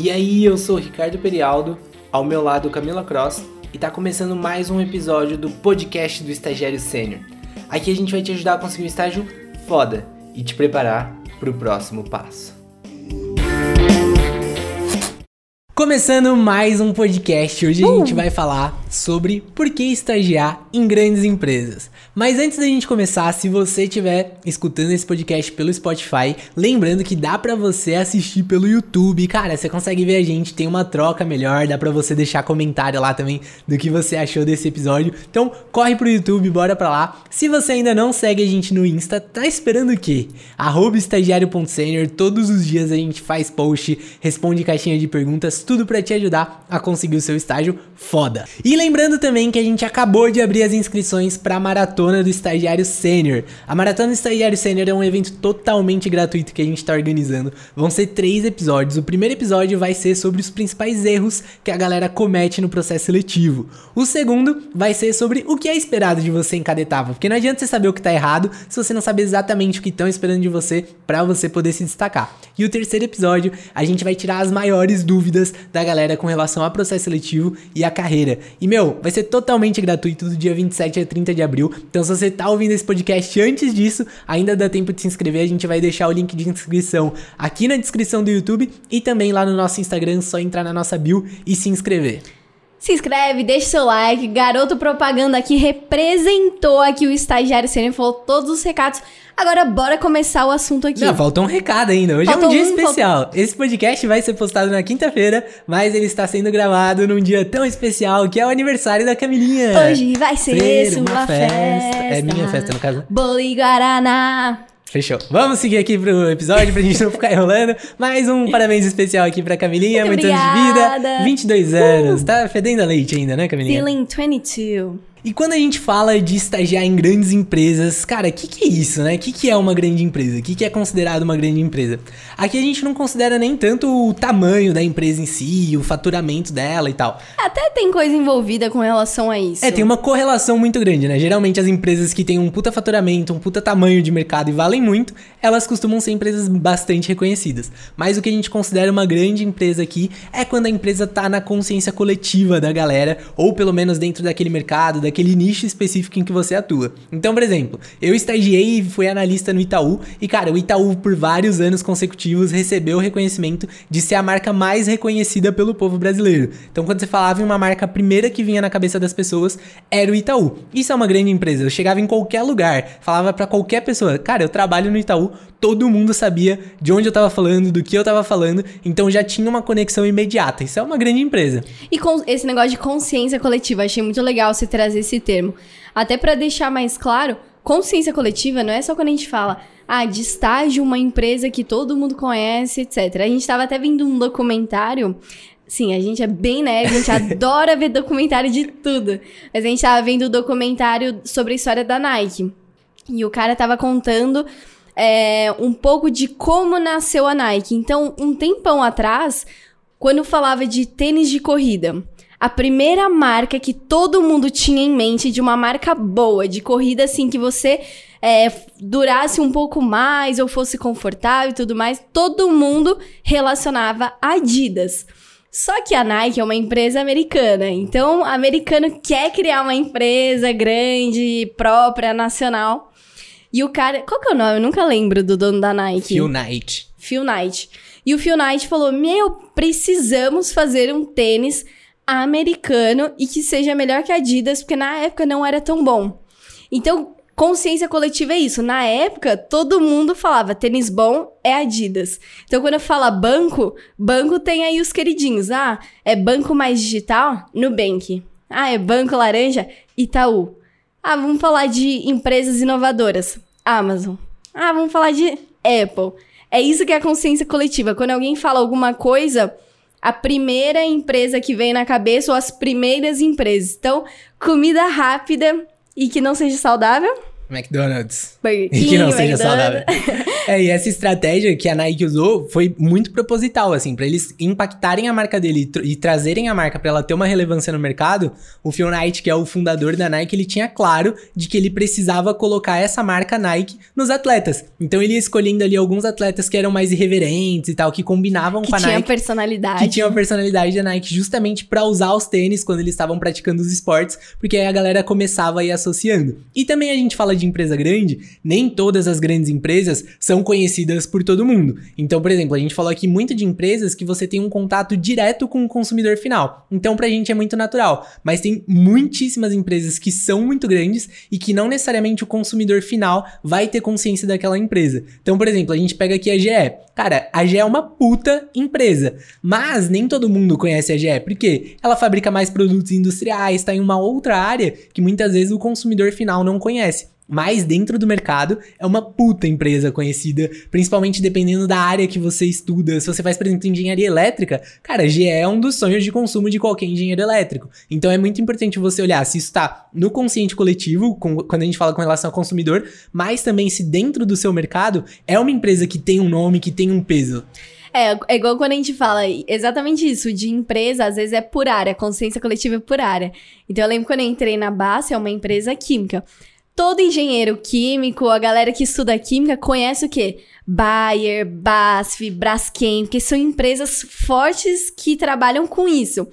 E aí, eu sou Ricardo Perialdo, ao meu lado Camila Cross, e tá começando mais um episódio do podcast do Estagiário Sênior. Aqui a gente vai te ajudar a conseguir um estágio foda e te preparar para o próximo passo. Começando mais um podcast, hoje a gente vai falar sobre por que estagiar em grandes empresas. Mas antes da gente começar, se você estiver escutando esse podcast pelo Spotify, lembrando que dá para você assistir pelo YouTube. Cara, você consegue ver a gente, tem uma troca melhor, dá para você deixar comentário lá também do que você achou desse episódio. Então, corre pro YouTube, bora pra lá. Se você ainda não segue a gente no Insta, tá esperando o quê? estagiário.senior, todos os dias a gente faz post, responde caixinha de perguntas, tudo para te ajudar a conseguir o seu estágio foda. E lembrando também que a gente acabou de abrir as inscrições para a maratona do estagiário sênior. A maratona do estagiário sênior é um evento totalmente gratuito que a gente está organizando. Vão ser três episódios. O primeiro episódio vai ser sobre os principais erros que a galera comete no processo seletivo. O segundo vai ser sobre o que é esperado de você em cada etapa, porque não adianta você saber o que está errado se você não sabe exatamente o que estão esperando de você para você poder se destacar. E o terceiro episódio, a gente vai tirar as maiores dúvidas da galera com relação ao processo seletivo e a carreira. E meu, vai ser totalmente gratuito do dia 27 a 30 de abril. Então se você tá ouvindo esse podcast antes disso, ainda dá tempo de se inscrever. A gente vai deixar o link de inscrição aqui na descrição do YouTube e também lá no nosso Instagram, só entrar na nossa bio e se inscrever. Se inscreve, deixa seu like. Garoto Propaganda aqui representou aqui o estagiário sênior, falou todos os recados. Agora bora começar o assunto aqui. Não, falta um recado ainda. Hoje falta é um dia um, especial. Falta... Esse podcast vai ser postado na quinta-feira, mas ele está sendo gravado num dia tão especial que é o aniversário da Camilinha. Hoje vai ser, ser uma, uma festa. festa. É minha festa, no caso. Bolo e Guaraná. Fechou. Vamos seguir aqui pro episódio pra gente não ficar enrolando. Mais um parabéns especial aqui pra Camilinha. Muito Muitos anos de vida. 22 anos. Uh. Tá fedendo a leite ainda, né, Camilinha? Feeling 22. E quando a gente fala de estagiar em grandes empresas, cara, o que, que é isso, né? O que, que é uma grande empresa? O que, que é considerado uma grande empresa? Aqui a gente não considera nem tanto o tamanho da empresa em si, o faturamento dela e tal. Até tem coisa envolvida com relação a isso. É, tem uma correlação muito grande, né? Geralmente as empresas que têm um puta faturamento, um puta tamanho de mercado e valem muito, elas costumam ser empresas bastante reconhecidas. Mas o que a gente considera uma grande empresa aqui é quando a empresa tá na consciência coletiva da galera, ou pelo menos dentro daquele mercado, daquele nicho específico em que você atua. Então, por exemplo, eu estagiei e fui analista no Itaú e, cara, o Itaú por vários anos consecutivos recebeu o reconhecimento de ser a marca mais reconhecida pelo povo brasileiro. Então, quando você falava em uma marca, a primeira que vinha na cabeça das pessoas era o Itaú. Isso é uma grande empresa. Eu chegava em qualquer lugar, falava para qualquer pessoa, cara, eu trabalho no Itaú, todo mundo sabia de onde eu tava falando, do que eu tava falando, então já tinha uma conexão imediata. Isso é uma grande empresa. E com esse negócio de consciência coletiva, achei muito legal você trazer esse termo. Até para deixar mais claro, consciência coletiva não é só quando a gente fala, ah, de estágio, uma empresa que todo mundo conhece, etc. A gente estava até vendo um documentário Sim, a gente é bem nerd, a gente adora ver documentário de tudo. Mas a gente tava vendo o documentário sobre a história da Nike. E o cara tava contando é, um pouco de como nasceu a Nike. Então, um tempão atrás, quando falava de tênis de corrida, a primeira marca que todo mundo tinha em mente de uma marca boa, de corrida assim, que você é, durasse um pouco mais ou fosse confortável e tudo mais, todo mundo relacionava Adidas. Só que a Nike é uma empresa americana, então o americano quer criar uma empresa grande, própria, nacional. E o cara. Qual que é o nome? Eu nunca lembro do dono da Nike. Phil Knight. Phil Knight. E o Phil Knight falou: Meu, precisamos fazer um tênis americano e que seja melhor que a Adidas, porque na época não era tão bom. Então, consciência coletiva é isso. Na época, todo mundo falava tênis bom é Adidas. Então, quando eu falo banco, banco tem aí os queridinhos. Ah, é banco mais digital? Nubank. Ah, é banco laranja? Itaú. Ah, vamos falar de empresas inovadoras. Amazon. Ah, vamos falar de Apple. É isso que é a consciência coletiva. Quando alguém fala alguma coisa a primeira empresa que vem na cabeça ou as primeiras empresas. Então, comida rápida e que não seja saudável? McDonald's. Burger que King, não seja McDonald's. saudável. É, e essa estratégia que a Nike usou foi muito proposital, assim, pra eles impactarem a marca dele e, tr- e trazerem a marca pra ela ter uma relevância no mercado. O Phil Knight, que é o fundador da Nike, ele tinha claro de que ele precisava colocar essa marca Nike nos atletas. Então ele ia escolhendo ali alguns atletas que eram mais irreverentes e tal, que combinavam Que com a tinha Nike personalidade. que tinham a personalidade da Nike justamente pra usar os tênis quando eles estavam praticando os esportes, porque aí a galera começava a ir associando. E também a gente fala de empresa grande, nem todas as grandes empresas são conhecidas por todo mundo. Então, por exemplo, a gente falou aqui muito de empresas que você tem um contato direto com o consumidor final. Então, pra gente é muito natural, mas tem muitíssimas empresas que são muito grandes e que não necessariamente o consumidor final vai ter consciência daquela empresa. Então, por exemplo, a gente pega aqui a GE. Cara, a GE é uma puta empresa, mas nem todo mundo conhece a GE, porque ela fabrica mais produtos industriais, tá em uma outra área que muitas vezes o consumidor final não conhece. Mas dentro do mercado é uma puta empresa conhecida, principalmente dependendo da área que você estuda. Se você faz, por exemplo, engenharia elétrica, cara, GE é um dos sonhos de consumo de qualquer engenheiro elétrico. Então é muito importante você olhar se isso tá no consciente coletivo, com- quando a gente fala com relação ao consumidor, mas também se dentro do seu mercado é uma empresa que tem um nome, que tem um peso. É, é igual quando a gente fala exatamente isso, de empresa, às vezes é por área, consciência coletiva é por área. Então eu lembro quando eu entrei na BASF, é uma empresa química. Todo engenheiro químico, a galera que estuda química, conhece o quê? Bayer, BASF, Braskem, que são empresas fortes que trabalham com isso.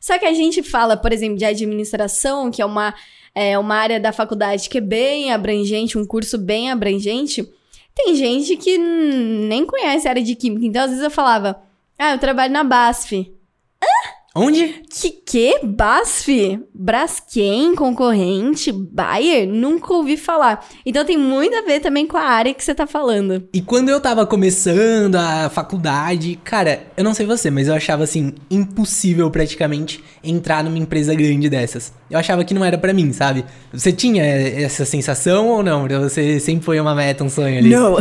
Só que a gente fala, por exemplo, de administração, que é uma, é uma área da faculdade que é bem abrangente, um curso bem abrangente. Tem gente que nem conhece a área de química. Então, às vezes eu falava, ah, eu trabalho na BASF. Onde? Que que? BASF? Braskem, concorrente, Bayer? Nunca ouvi falar. Então tem muito a ver também com a área que você tá falando. E quando eu tava começando a faculdade, cara, eu não sei você, mas eu achava assim impossível praticamente entrar numa empresa grande dessas. Eu achava que não era pra mim, sabe? Você tinha essa sensação ou não? Pra Você sempre foi uma meta, um sonho ali? Não.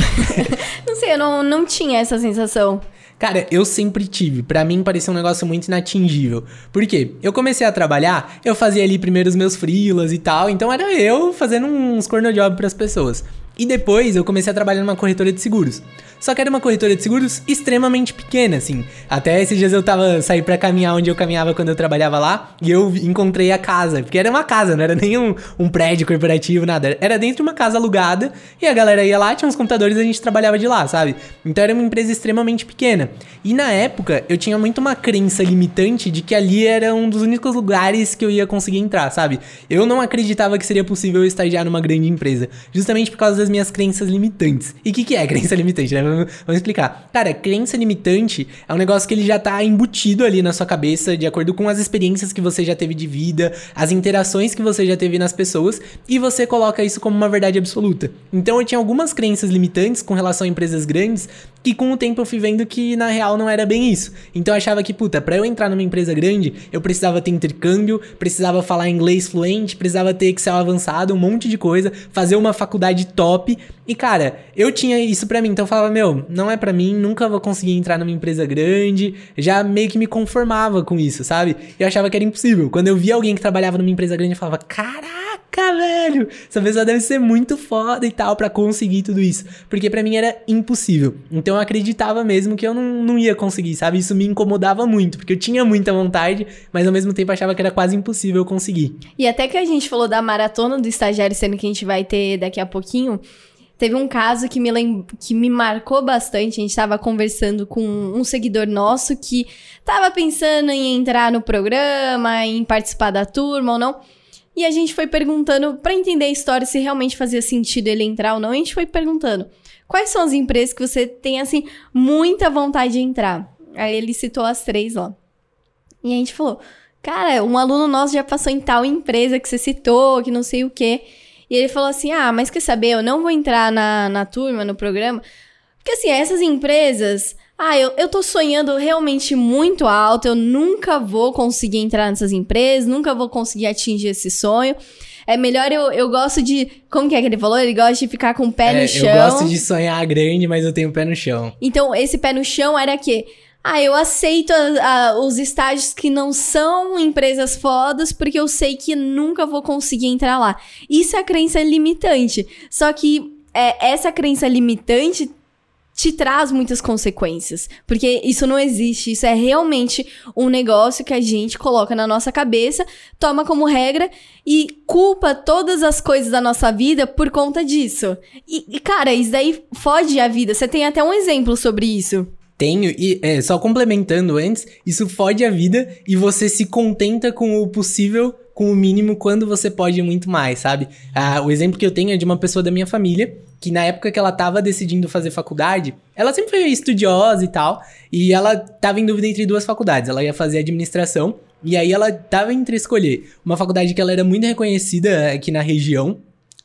não sei, eu não, não tinha essa sensação. Cara, eu sempre tive. Pra mim parecia um negócio muito inatingível. Por quê? Eu comecei a trabalhar, eu fazia ali primeiro os meus freelas e tal, então era eu fazendo uns corno job pras pessoas. E depois eu comecei a trabalhar numa corretora de seguros. Só que era uma corretora de seguros extremamente pequena, assim. Até esses dias eu tava saí pra caminhar onde eu caminhava quando eu trabalhava lá e eu encontrei a casa, porque era uma casa, não era nem um, um prédio corporativo, nada. Era dentro de uma casa alugada e a galera ia lá, tinha uns computadores e a gente trabalhava de lá, sabe? Então era uma empresa extremamente pequena. E na época eu tinha muito uma crença limitante de que ali era um dos únicos lugares que eu ia conseguir entrar, sabe? Eu não acreditava que seria possível eu estagiar numa grande empresa, justamente por causa das minhas crenças limitantes. E o que, que é crença limitante, né? Vamos, explicar. Cara, crença limitante é um negócio que ele já tá embutido ali na sua cabeça, de acordo com as experiências que você já teve de vida, as interações que você já teve nas pessoas, e você coloca isso como uma verdade absoluta. Então eu tinha algumas crenças limitantes com relação a empresas grandes, que com o tempo eu fui vendo que na real não era bem isso. Então eu achava que, puta, pra eu entrar numa empresa grande, eu precisava ter intercâmbio, precisava falar inglês fluente, precisava ter Excel avançado, um monte de coisa, fazer uma faculdade top. E cara, eu tinha isso pra mim, então eu falava, meu, não é pra mim, nunca vou conseguir entrar numa empresa grande. Já meio que me conformava com isso, sabe? Eu achava que era impossível. Quando eu via alguém que trabalhava numa empresa grande, eu falava, caraca, velho, essa pessoa deve ser muito foda e tal pra conseguir tudo isso. Porque pra mim era impossível. Então eu acreditava mesmo que eu não, não ia conseguir, sabe? Isso me incomodava muito, porque eu tinha muita vontade, mas ao mesmo tempo achava que era quase impossível eu conseguir. E até que a gente falou da maratona do estagiário, sendo que a gente vai ter daqui a pouquinho, teve um caso que me, lem... que me marcou bastante. A gente estava conversando com um seguidor nosso que estava pensando em entrar no programa, em participar da turma ou não. E a gente foi perguntando, para entender a história, se realmente fazia sentido ele entrar ou não, a gente foi perguntando. Quais são as empresas que você tem, assim, muita vontade de entrar? Aí ele citou as três lá. E a gente falou, cara, um aluno nosso já passou em tal empresa que você citou, que não sei o quê. E ele falou assim: ah, mas quer saber, eu não vou entrar na, na turma, no programa. Porque assim, essas empresas. Ah, eu, eu tô sonhando realmente muito alto, eu nunca vou conseguir entrar nessas empresas, nunca vou conseguir atingir esse sonho. É melhor eu, eu gosto de. Como que é que ele falou? Ele gosta de ficar com o pé É, no chão. Eu gosto de sonhar grande, mas eu tenho o pé no chão. Então, esse pé no chão era que ah, eu aceito a- a- os estágios que não são empresas fodas porque eu sei que nunca vou conseguir entrar lá. Isso é a crença limitante. Só que é, essa crença limitante te traz muitas consequências. Porque isso não existe. Isso é realmente um negócio que a gente coloca na nossa cabeça, toma como regra e culpa todas as coisas da nossa vida por conta disso. E, e, cara, isso daí fode a vida. Você tem até um exemplo sobre isso. Tenho, e é, só complementando antes, isso fode a vida e você se contenta com o possível, com o mínimo, quando você pode muito mais, sabe? Ah, o exemplo que eu tenho é de uma pessoa da minha família, que na época que ela tava decidindo fazer faculdade, ela sempre foi estudiosa e tal, e ela tava em dúvida entre duas faculdades. Ela ia fazer administração, e aí ela tava entre escolher uma faculdade que ela era muito reconhecida aqui na região,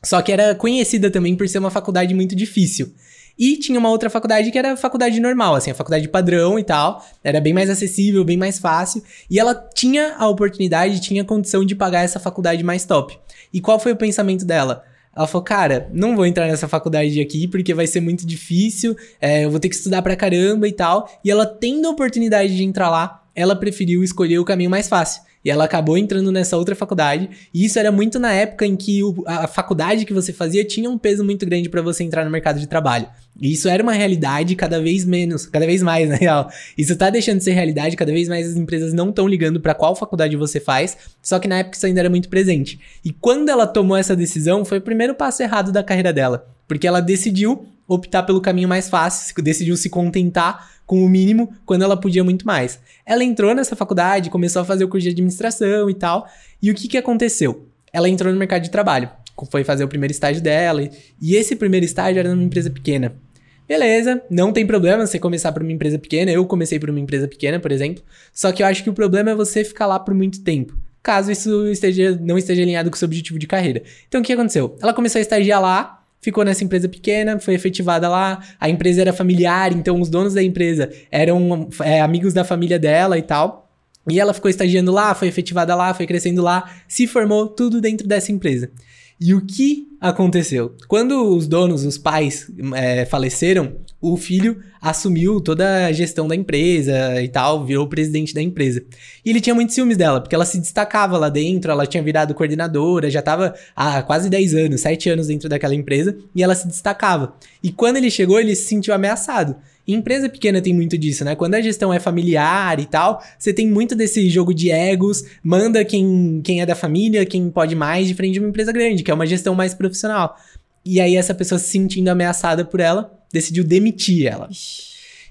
só que era conhecida também por ser uma faculdade muito difícil. E tinha uma outra faculdade que era a faculdade normal, assim, a faculdade padrão e tal. Era bem mais acessível, bem mais fácil. E ela tinha a oportunidade, tinha a condição de pagar essa faculdade mais top. E qual foi o pensamento dela? Ela falou, cara, não vou entrar nessa faculdade aqui porque vai ser muito difícil, é, eu vou ter que estudar pra caramba e tal. E ela tendo a oportunidade de entrar lá, ela preferiu escolher o caminho mais fácil. E ela acabou entrando nessa outra faculdade. E isso era muito na época em que o- a faculdade que você fazia tinha um peso muito grande para você entrar no mercado de trabalho. E isso era uma realidade cada vez menos, cada vez mais, na real. Isso tá deixando de ser realidade, cada vez mais as empresas não estão ligando para qual faculdade você faz, só que na época isso ainda era muito presente. E quando ela tomou essa decisão, foi o primeiro passo errado da carreira dela, porque ela decidiu optar pelo caminho mais fácil, decidiu se contentar com o mínimo quando ela podia muito mais. Ela entrou nessa faculdade, começou a fazer o curso de administração e tal. E o que que aconteceu? Ela entrou no mercado de trabalho, foi fazer o primeiro estágio dela, e- esse primeiro estágio era numa empresa pequena. Beleza, não tem problema você começar por uma empresa pequena. Eu comecei por uma empresa pequena, por exemplo. Só que eu acho que o problema é você ficar lá por muito tempo. Caso isso esteja, não esteja alinhado com o seu objetivo de carreira. Então o que aconteceu? Ela começou a estagiar lá, ficou nessa empresa pequena, foi efetivada lá. A empresa era familiar, então os donos da empresa eram é, amigos da família dela e tal. E ela ficou estagiando lá, foi efetivada lá, foi crescendo lá, se formou tudo dentro dessa empresa. E o que aconteceu? Quando os donos, os pais, é, faleceram, o filho assumiu toda a gestão da empresa e tal, virou o presidente da empresa. E ele tinha muitos ciúmes dela, porque ela se destacava lá dentro, ela tinha virado coordenadora, já estava há quase 10 anos, 7 anos dentro daquela empresa, e ela se destacava. E quando ele chegou, ele se sentiu ameaçado. Empresa pequena tem muito disso, né? Quando a gestão é familiar e tal, você tem muito desse jogo de egos, manda quem, quem é da família, quem pode mais, diferente de uma empresa grande, que é uma gestão mais profissional. E aí essa pessoa se sentindo ameaçada por ela, decidiu demitir ela.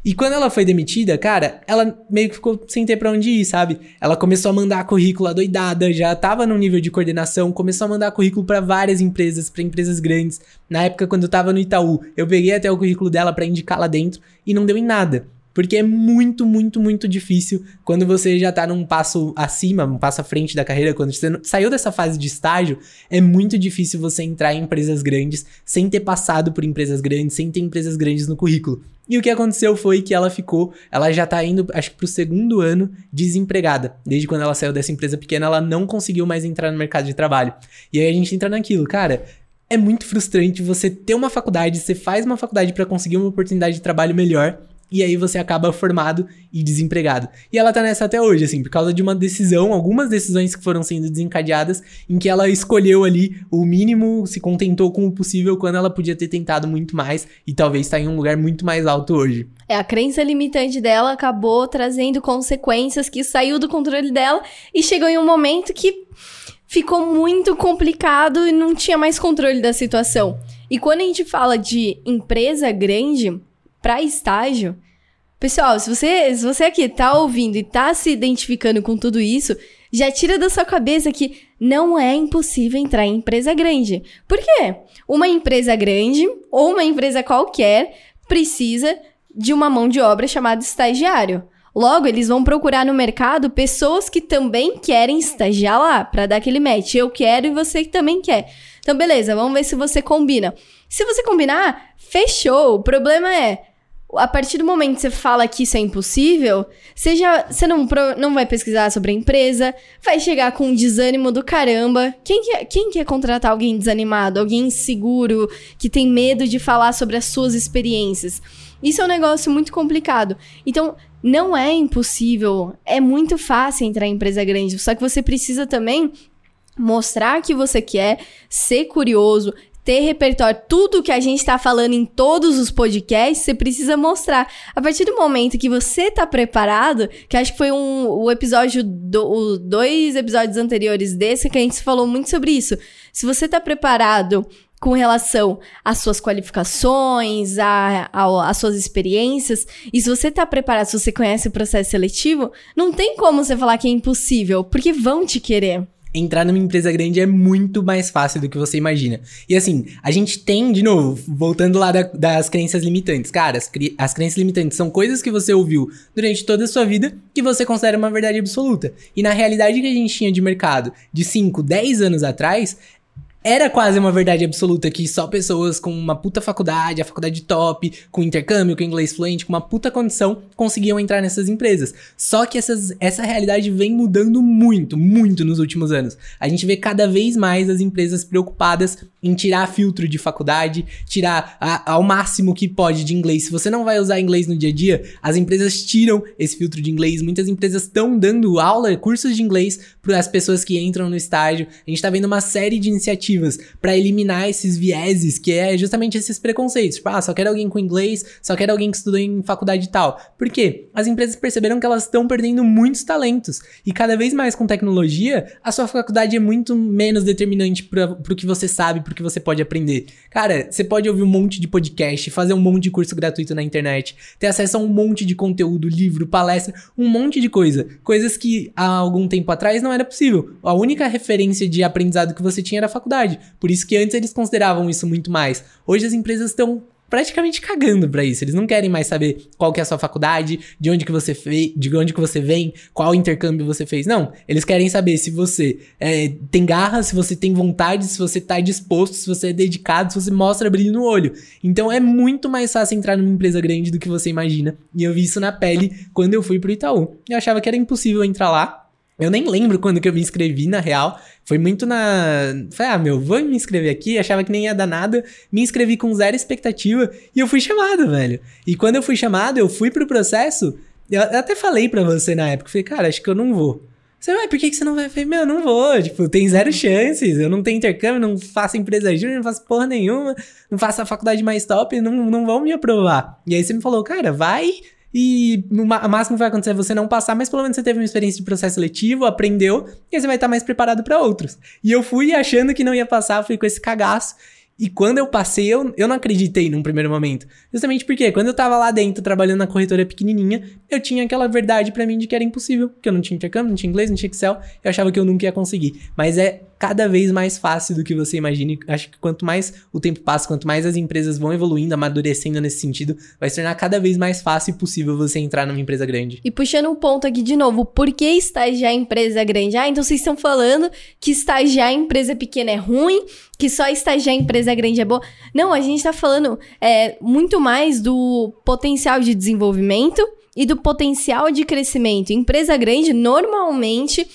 E quando ela foi demitida, cara, ela meio que ficou sem ter pra onde ir, sabe? Ela começou a mandar currículo adoidada, já tava no nível de coordenação, começou a mandar currículo pra várias empresas, pra empresas grandes. Na época, quando eu tava no Itaú, eu peguei até o currículo dela pra indicar lá dentro e não deu em nada. Porque é muito, muito, muito difícil quando você já tá num passo acima, um passo à frente da carreira, quando você saiu dessa fase de estágio, é muito difícil você entrar em empresas grandes sem ter passado por empresas grandes, sem ter empresas grandes no currículo. E o que aconteceu foi que ela ficou, ela já tá indo, acho que pro segundo ano, desempregada. Desde quando ela saiu dessa empresa pequena, ela não conseguiu mais entrar no mercado de trabalho. E aí a gente entra naquilo, cara. É muito frustrante você ter uma faculdade, você faz uma faculdade pra conseguir uma oportunidade de trabalho melhor, e aí você acaba formado e desempregado. E ela tá nessa até hoje, assim, por causa de uma decisão, algumas decisões que foram sendo desencadeadas, em que ela escolheu ali o mínimo, se contentou com o possível, quando ela podia ter tentado muito mais e talvez tá em um lugar muito mais alto hoje. É, a crença limitante dela acabou trazendo consequências que saiu do controle dela e chegou em um momento que ficou muito complicado e não tinha mais controle da situação. E quando a gente fala de empresa grande para estágio, pessoal, se você, se você aqui tá ouvindo e tá se identificando com tudo isso, já tira da sua cabeça que não é impossível entrar em empresa grande. Por quê? Uma empresa grande ou uma empresa qualquer precisa de uma mão de obra chamada estagiário. Logo, eles vão procurar no mercado pessoas que também querem estagiar lá, para dar aquele match. Eu quero e você também quer. Então, beleza, vamos ver se você combina. Se você combinar, fechou. O problema é, a partir do momento que você fala que isso é impossível, você, já, você não, não vai pesquisar sobre a empresa, vai chegar com um desânimo do caramba. Quem quer, quem quer contratar alguém desanimado, alguém inseguro, que tem medo de falar sobre as suas experiências? Isso é um negócio muito complicado. Então, não é impossível, é muito fácil entrar em empresa grande, só que você precisa também mostrar que você quer, ser curioso, ter repertório, tudo que a gente está falando em todos os podcasts, você precisa mostrar. A partir do momento que você tá preparado, que acho que foi um, o episódio, do, o, dois episódios anteriores desse, que a gente falou muito sobre isso. Se você tá preparado com relação às suas qualificações, às suas experiências. E se você está preparado, se você conhece o processo seletivo, não tem como você falar que é impossível, porque vão te querer entrar numa empresa grande é muito mais fácil do que você imagina. E assim, a gente tem, de novo, voltando lá da, das crenças limitantes. Cara, as, as crenças limitantes são coisas que você ouviu durante toda a sua vida que você considera uma verdade absoluta. E na realidade que a gente tinha de mercado de 5, 10 anos atrás, era quase uma verdade absoluta que só pessoas com uma puta faculdade, a faculdade top, com intercâmbio, com inglês fluente, com uma puta condição, conseguiam entrar nessas empresas. Só que essas, essa realidade vem mudando muito, muito nos últimos anos. A gente vê cada vez mais as empresas preocupadas em tirar filtro de faculdade, tirar a, ao máximo que pode de inglês. Se você não vai usar inglês no dia a dia, as empresas tiram esse filtro de inglês. Muitas empresas estão dando aula, cursos de inglês para as pessoas que entram no estágio. A gente está vendo uma série de iniciativas para eliminar esses vieses, que é justamente esses preconceitos. Tipo, ah, só quero alguém com inglês, só quero alguém que estudou em faculdade e tal. Por quê? As empresas perceberam que elas estão perdendo muitos talentos. E cada vez mais com tecnologia, a sua faculdade é muito menos determinante para o que você sabe, para o que você pode aprender. Cara, você pode ouvir um monte de podcast, fazer um monte de curso gratuito na internet, ter acesso a um monte de conteúdo, livro, palestra, um monte de coisa. Coisas que há algum tempo atrás não era possível. A única referência de aprendizado que você tinha era a faculdade faculdade. Por isso que antes eles consideravam isso muito mais. Hoje as empresas estão praticamente cagando para isso. Eles não querem mais saber qual que é a sua faculdade, de onde que você fez, de onde que você vem, qual intercâmbio você fez. Não, eles querem saber se você é, tem garra, se você tem vontade, se você tá disposto, se você é dedicado, se você mostra brilho no olho. Então é muito mais fácil entrar numa empresa grande do que você imagina. E eu vi isso na pele quando eu fui pro Itaú. Eu achava que era impossível entrar lá. Eu nem lembro quando que eu me inscrevi, na real. Foi muito na. Falei, ah, meu, vou me inscrever aqui. Achava que nem ia dar nada. Me inscrevi com zero expectativa e eu fui chamado, velho. E quando eu fui chamado, eu fui pro processo. Eu até falei pra você na época. Falei, cara, acho que eu não vou. Você vai, por que, que você não vai? Eu falei, meu, não vou. Tipo, tem zero chances. Eu não tenho intercâmbio, não faço empresa júnior, não faço porra nenhuma. Não faço a faculdade mais top, não, não vão me aprovar. E aí você me falou, cara, vai e o máximo que vai acontecer é você não passar, mas pelo menos você teve uma experiência de processo seletivo, aprendeu, e aí você vai estar mais preparado para outros. E eu fui achando que não ia passar, fui com esse cagaço. E quando eu passei, eu, eu não acreditei num primeiro momento. Justamente porque quando eu tava lá dentro trabalhando na corretora pequenininha, eu tinha aquela verdade para mim de que era impossível. Porque eu não tinha intercâmbio, não tinha inglês, não tinha Excel. Eu achava que eu nunca ia conseguir. Mas é cada vez mais fácil do que você imagina. Acho que quanto mais o tempo passa, quanto mais as empresas vão evoluindo, amadurecendo nesse sentido, vai se tornar cada vez mais fácil e possível você entrar numa empresa grande. E puxando um ponto aqui de novo, por que estagiar em empresa grande? Ah, então vocês estão falando que estagiar em empresa pequena é ruim, que só estagiar em empresa grande é boa. Não, a gente tá falando é, muito mais do potencial de desenvolvimento e do potencial de crescimento. Empresa grande, normalmente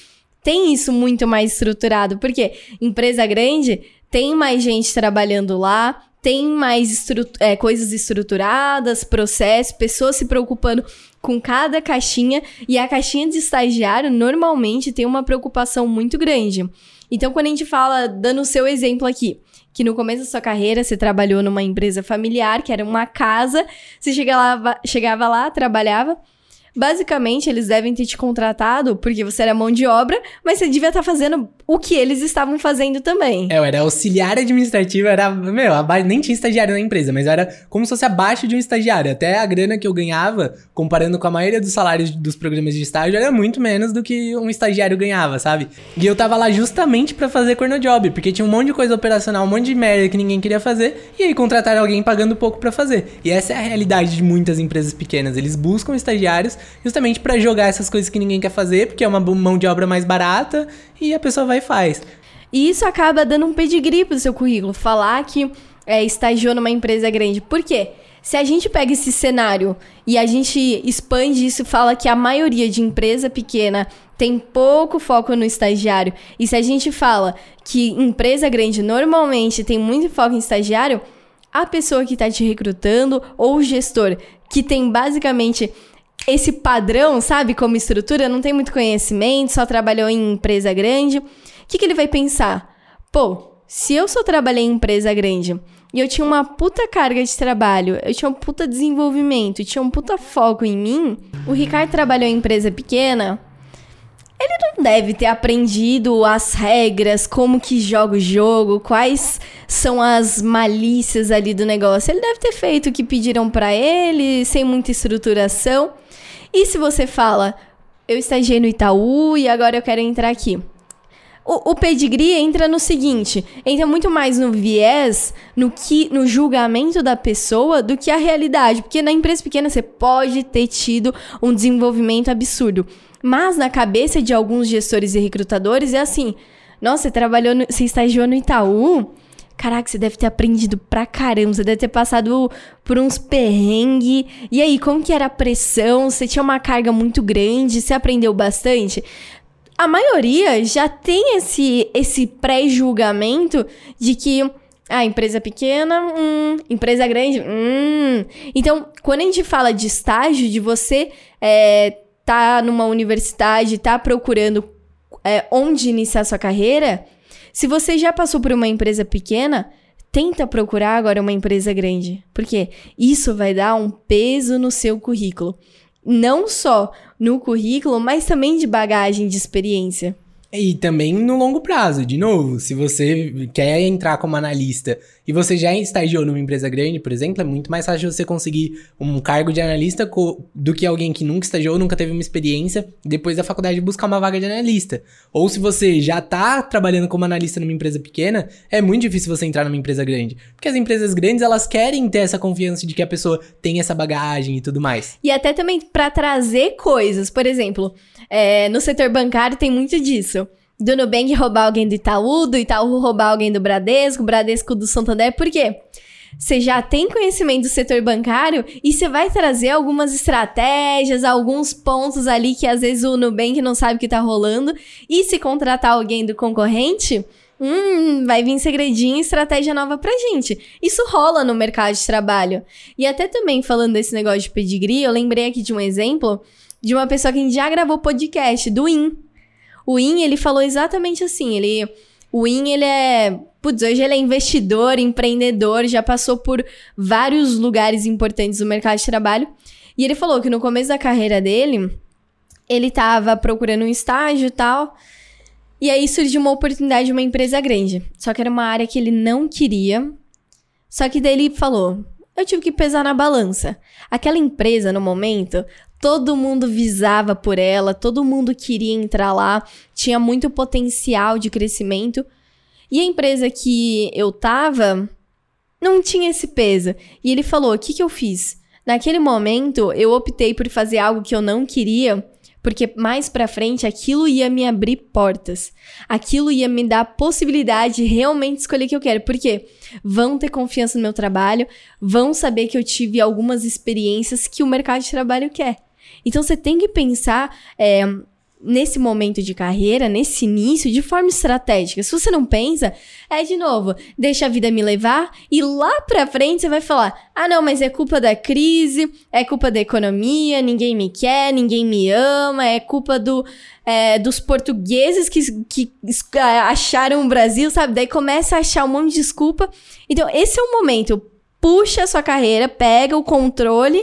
tem isso muito mais estruturado, porque empresa grande tem mais gente trabalhando lá, tem mais estru é, coisas estruturadas, processos, pessoas se preocupando com cada caixinha, e a caixinha de estagiário normalmente tem uma preocupação muito grande. Então, quando a gente fala, dando o seu exemplo aqui, que no começo da sua carreira você trabalhou numa empresa familiar, que era uma casa, você chegava lá, chegava lá trabalhava Basicamente, eles devem ter te contratado porque você era mão de obra, mas você devia estar tá fazendo o que eles estavam fazendo também. É, eu era auxiliar administrativo, era, meu, nem tinha estagiário na empresa, mas era como se fosse abaixo de um estagiário. Até a grana que eu ganhava, comparando com a maioria dos salários dos programas de estágio, era muito menos do que um estagiário ganhava, sabe? E eu tava lá justamente para fazer corno job, porque tinha um monte de coisa operacional, um monte de merda que ninguém queria fazer, e aí contrataram alguém pagando pouco para fazer. E essa é a realidade de muitas empresas pequenas. Eles buscam estagiários justamente para jogar essas coisas que ninguém quer fazer, porque é uma mão de obra mais barata e a pessoa vai e faz. E isso acaba dando um pedigree pro seu currículo, falar que é, estagiou numa empresa grande. Por quê? Se a gente pega esse cenário e a gente expande isso fala que a maioria de empresa pequena tem pouco foco no estagiário, e se a gente fala que empresa grande normalmente tem muito foco em estagiário, a pessoa que está te recrutando ou o gestor que tem basicamente esse padrão, sabe, como estrutura, não tem muito conhecimento, só trabalhou em empresa grande, que, que ele vai pensar? Pô, se eu só trabalhei em empresa grande e eu tinha uma puta carga de trabalho, eu tinha um puta desenvolvimento, tinha um puta foco em mim, o Ricardo trabalhou em empresa pequena, ele não deve ter aprendido as regras, como que joga o jogo, quais são as malícias ali do negócio. Ele deve ter feito o que pediram para ele, sem muita estruturação. E se você fala, eu estagiei no Itaú e agora eu quero entrar aqui. O, o pedigree entra no seguinte, entra muito mais no viés, no que, no julgamento da pessoa do que a realidade, porque na empresa pequena você pode ter tido um desenvolvimento absurdo. Mas na cabeça de alguns gestores e recrutadores é assim: nossa, você trabalhou, no, você estagiou no Itaú? Caraca, você deve ter aprendido pra caramba, você deve ter passado por uns perrengues. E aí, como que era a pressão? Você tinha uma carga muito grande? Você aprendeu bastante? A maioria já tem esse, esse pré-julgamento de que a ah, empresa pequena, hum, empresa grande, hum. Então, quando a gente fala de estágio, de você é, tá numa universidade, tá procurando é, onde iniciar sua carreira, se você já passou por uma empresa pequena, tenta procurar agora uma empresa grande. Porque isso vai dar um peso no seu currículo. Não só no currículo, mas também de bagagem de experiência. E também no longo prazo, de novo, se você quer entrar como analista e você já estagiou numa empresa grande, por exemplo, é muito mais fácil você conseguir um cargo de analista do que alguém que nunca estagiou, nunca teve uma experiência, depois da faculdade buscar uma vaga de analista. Ou se você já tá trabalhando como analista numa empresa pequena, é muito difícil você entrar numa empresa grande. Porque as empresas grandes, elas querem ter essa confiança de que a pessoa tem essa bagagem e tudo mais. E até também para trazer coisas, por exemplo, é, no setor bancário tem muito disso do Nubank roubar alguém do Itaú, do Itaú roubar alguém do Bradesco, Bradesco do Santander, por quê? Você já tem conhecimento do setor bancário e você vai trazer algumas estratégias, alguns pontos ali que às vezes o Nubank não sabe o que tá rolando. E se contratar alguém do concorrente, hum, vai vir segredinho estratégia nova pra gente. Isso rola no mercado de trabalho. E até também falando desse negócio de pedigree, eu lembrei aqui de um exemplo de uma pessoa que já gravou podcast, do IN. O In, ele falou exatamente assim, ele... O In, ele é... Putz, hoje ele é investidor, empreendedor, já passou por vários lugares importantes do mercado de trabalho. E ele falou que no começo da carreira dele, ele tava procurando um estágio e tal. E aí surgiu uma oportunidade de uma empresa grande. Só que era uma área que ele não queria. Só que daí ele falou: eu tive que pesar na balança. Aquela empresa, no momento, todo mundo visava por ela, todo mundo queria entrar lá, tinha muito potencial de crescimento. E a empresa que eu tava não tinha esse peso. E ele falou: o que, que eu fiz? Naquele momento, eu optei por fazer algo que eu não queria porque mais para frente aquilo ia me abrir portas. Aquilo ia me dar a possibilidade de realmente escolher o que eu quero. Porque vão ter confiança no meu trabalho, vão saber que eu tive algumas experiências que o mercado de trabalho quer. Então você tem que pensar é, nesse momento de carreira, nesse início, de forma estratégica. Se você não pensa, é de novo, deixa a vida me levar e lá pra frente você vai falar: ah, não, mas é culpa da crise, é culpa da economia, ninguém me quer, ninguém me ama, é culpa do, é, dos portugueses que, que acharam o Brasil, sabe? Daí começa a achar um monte de desculpa. Então, esse é o momento. Puxa a sua carreira, pega o controle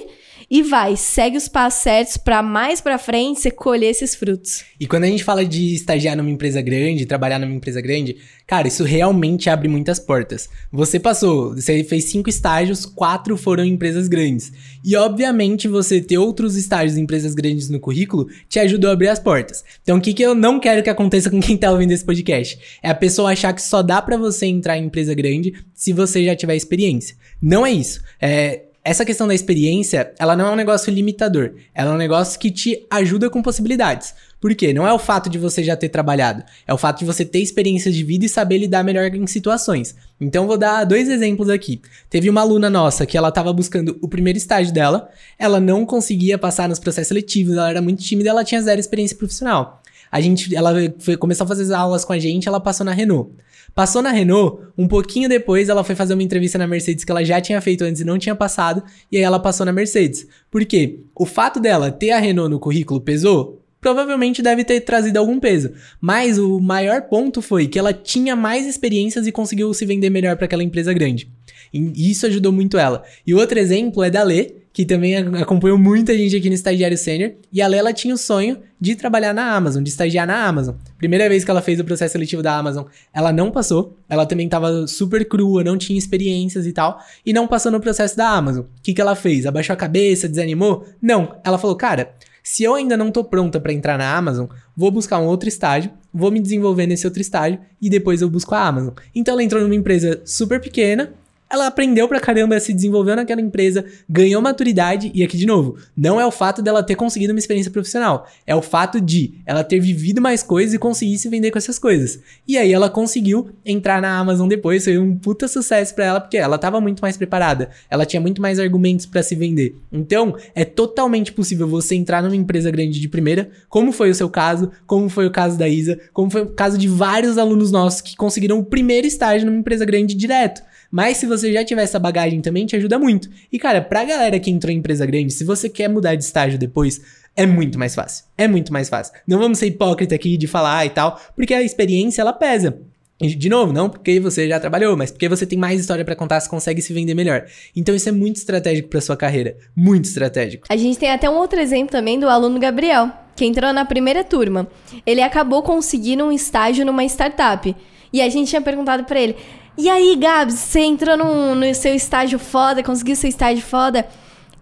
e vai, segue os passos certos para mais para frente você colher esses frutos. E quando a gente fala de estagiar numa empresa grande, trabalhar numa empresa grande, cara, isso realmente abre muitas portas. Você passou, você fez cinco estágios, quatro foram em empresas grandes. E obviamente você ter outros estágios em empresas grandes no currículo te ajudou a abrir as portas. Então o que, que eu não quero que aconteça com quem tá ouvindo esse podcast? É a pessoa achar que só dá para você entrar em empresa grande se você já tiver experiência. Não é isso. É, essa questão da experiência, ela não é um negócio limitador. Ela é um negócio que te ajuda com possibilidades. Por quê? Não é o fato de você já ter trabalhado, é o fato de você ter experiências de vida e saber lidar melhor em situações. Então vou dar dois exemplos aqui. Teve uma aluna nossa que ela estava buscando o primeiro estágio dela, ela não conseguia passar nos processos seletivos, ela era muito tímida, ela tinha zero experiência profissional. A gente, ela foi, começou a fazer as aulas com a gente, ela passou na Renault. Passou na Renault, um pouquinho depois ela foi fazer uma entrevista na Mercedes que ela já tinha feito antes e não tinha passado, e aí ela passou na Mercedes. Por quê? O fato dela ter a Renault no currículo pesou? Provavelmente deve ter trazido algum peso. Mas o maior ponto foi que ela tinha mais experiências e conseguiu se vender melhor para aquela empresa grande. E isso ajudou muito ela. E outro exemplo é da Lê, que também acompanhou muita gente aqui no Estagiário Sênior. E a Lela tinha o sonho de trabalhar na Amazon, de estagiar na Amazon. Primeira vez que ela fez o processo seletivo da Amazon, ela não passou. Ela também estava super crua, não tinha experiências e tal. E não passou no processo da Amazon. O que, que ela fez? Abaixou a cabeça, desanimou? Não. Ela falou, cara, se eu ainda não tô pronta para entrar na Amazon, vou buscar um outro estágio, vou me desenvolver nesse outro estágio e depois eu busco a Amazon. Então ela entrou numa empresa super pequena, ela aprendeu pra caramba, se desenvolveu naquela empresa, ganhou maturidade, e aqui de novo, não é o fato dela ter conseguido uma experiência profissional, é o fato de ela ter vivido mais coisas e conseguir se vender com essas coisas. E aí ela conseguiu entrar na Amazon depois, foi um puta sucesso para ela, porque ela tava muito mais preparada, ela tinha muito mais argumentos para se vender. Então, é totalmente possível você entrar numa empresa grande de primeira, como foi o seu caso, como foi o caso da Isa, como foi o caso de vários alunos nossos que conseguiram o primeiro estágio numa empresa grande direto. Mas se você já tiver essa bagagem também, te ajuda muito. E cara, pra galera que entrou em empresa grande, se você quer mudar de estágio depois, é muito mais fácil. É muito mais fácil. Não vamos ser hipócrita aqui de falar e tal, porque a experiência ela pesa. De novo, não porque você já trabalhou, mas porque você tem mais história para contar, você consegue se vender melhor. Então isso é muito estratégico para sua carreira, muito estratégico. A gente tem até um outro exemplo também do aluno Gabriel, que entrou na primeira turma. Ele acabou conseguindo um estágio numa startup. E a gente tinha perguntado para ele: e aí, Gabs, você entrou no, no seu estágio foda, conseguiu seu estágio foda?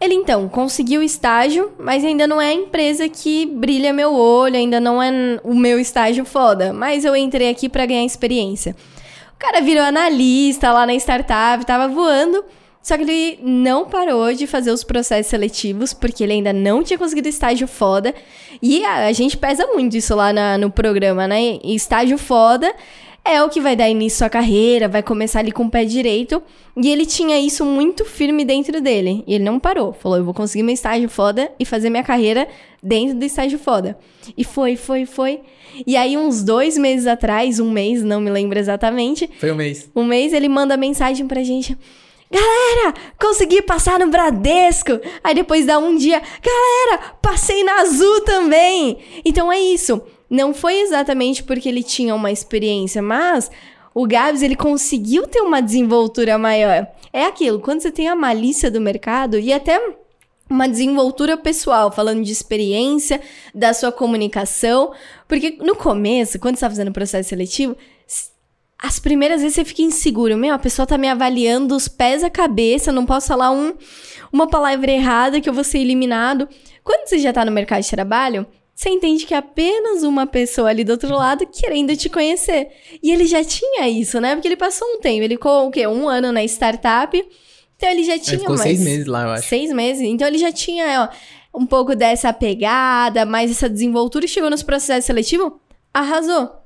Ele então conseguiu estágio, mas ainda não é a empresa que brilha meu olho, ainda não é o meu estágio foda. Mas eu entrei aqui para ganhar experiência. O cara virou analista lá na startup, tava voando. Só que ele não parou de fazer os processos seletivos, porque ele ainda não tinha conseguido estágio foda. E a, a gente pesa muito isso lá na, no programa, né? Estágio foda é o que vai dar início à carreira, vai começar ali com o pé direito. E ele tinha isso muito firme dentro dele. E ele não parou. Falou: eu vou conseguir meu estágio foda e fazer minha carreira dentro do estágio foda. E foi, foi, foi. E aí, uns dois meses atrás, um mês, não me lembro exatamente. Foi um mês. Um mês, ele manda mensagem pra gente. Galera, consegui passar no Bradesco. Aí depois dá um dia, galera, passei na Azul também. Então é isso. Não foi exatamente porque ele tinha uma experiência, mas o Gabs ele conseguiu ter uma desenvoltura maior. É aquilo, quando você tem a malícia do mercado e até uma desenvoltura pessoal, falando de experiência, da sua comunicação, porque no começo, quando você está fazendo processo seletivo, as primeiras vezes você fica inseguro, meu, a pessoa tá me avaliando dos pés à cabeça, não posso falar um, uma palavra errada que eu vou ser eliminado. Quando você já tá no mercado de trabalho, você entende que é apenas uma pessoa ali do outro lado querendo te conhecer. E ele já tinha isso, né? Porque ele passou um tempo, ele ficou o quê? Um ano na startup. Então ele já tinha ele ficou mais. Seis meses lá, eu acho. Seis meses. Então ele já tinha ó, um pouco dessa pegada, mais essa desenvoltura e chegou nos processos seletivos, arrasou.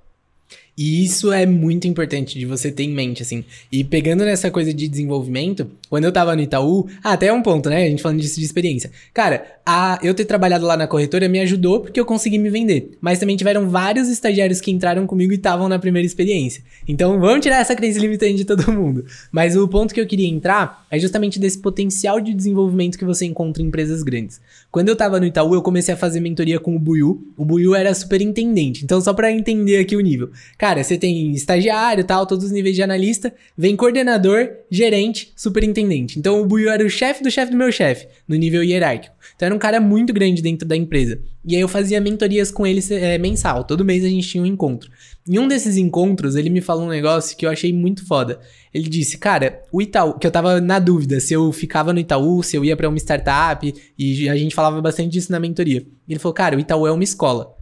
E isso é muito importante de você ter em mente, assim. E pegando nessa coisa de desenvolvimento, quando eu tava no Itaú, ah, até um ponto, né? A gente falando disso de experiência. Cara, a, eu ter trabalhado lá na corretora me ajudou porque eu consegui me vender. Mas também tiveram vários estagiários que entraram comigo e estavam na primeira experiência. Então vamos tirar essa crença limitante de todo mundo. Mas o ponto que eu queria entrar é justamente desse potencial de desenvolvimento que você encontra em empresas grandes. Quando eu tava no Itaú, eu comecei a fazer mentoria com o Buiu. O Buiu era superintendente. Então, só para entender aqui o nível. Cara, você tem estagiário tal, todos os níveis de analista, vem coordenador, gerente, superintendente. Então, o Buiu era o chefe do chefe do meu chefe, no nível hierárquico. Então, era um cara muito grande dentro da empresa. E aí, eu fazia mentorias com ele é, mensal. Todo mês a gente tinha um encontro. Em um desses encontros, ele me falou um negócio que eu achei muito foda. Ele disse, cara, o Itaú, que eu tava na dúvida se eu ficava no Itaú, se eu ia para uma startup, e a gente falava bastante disso na mentoria. Ele falou, cara, o Itaú é uma escola.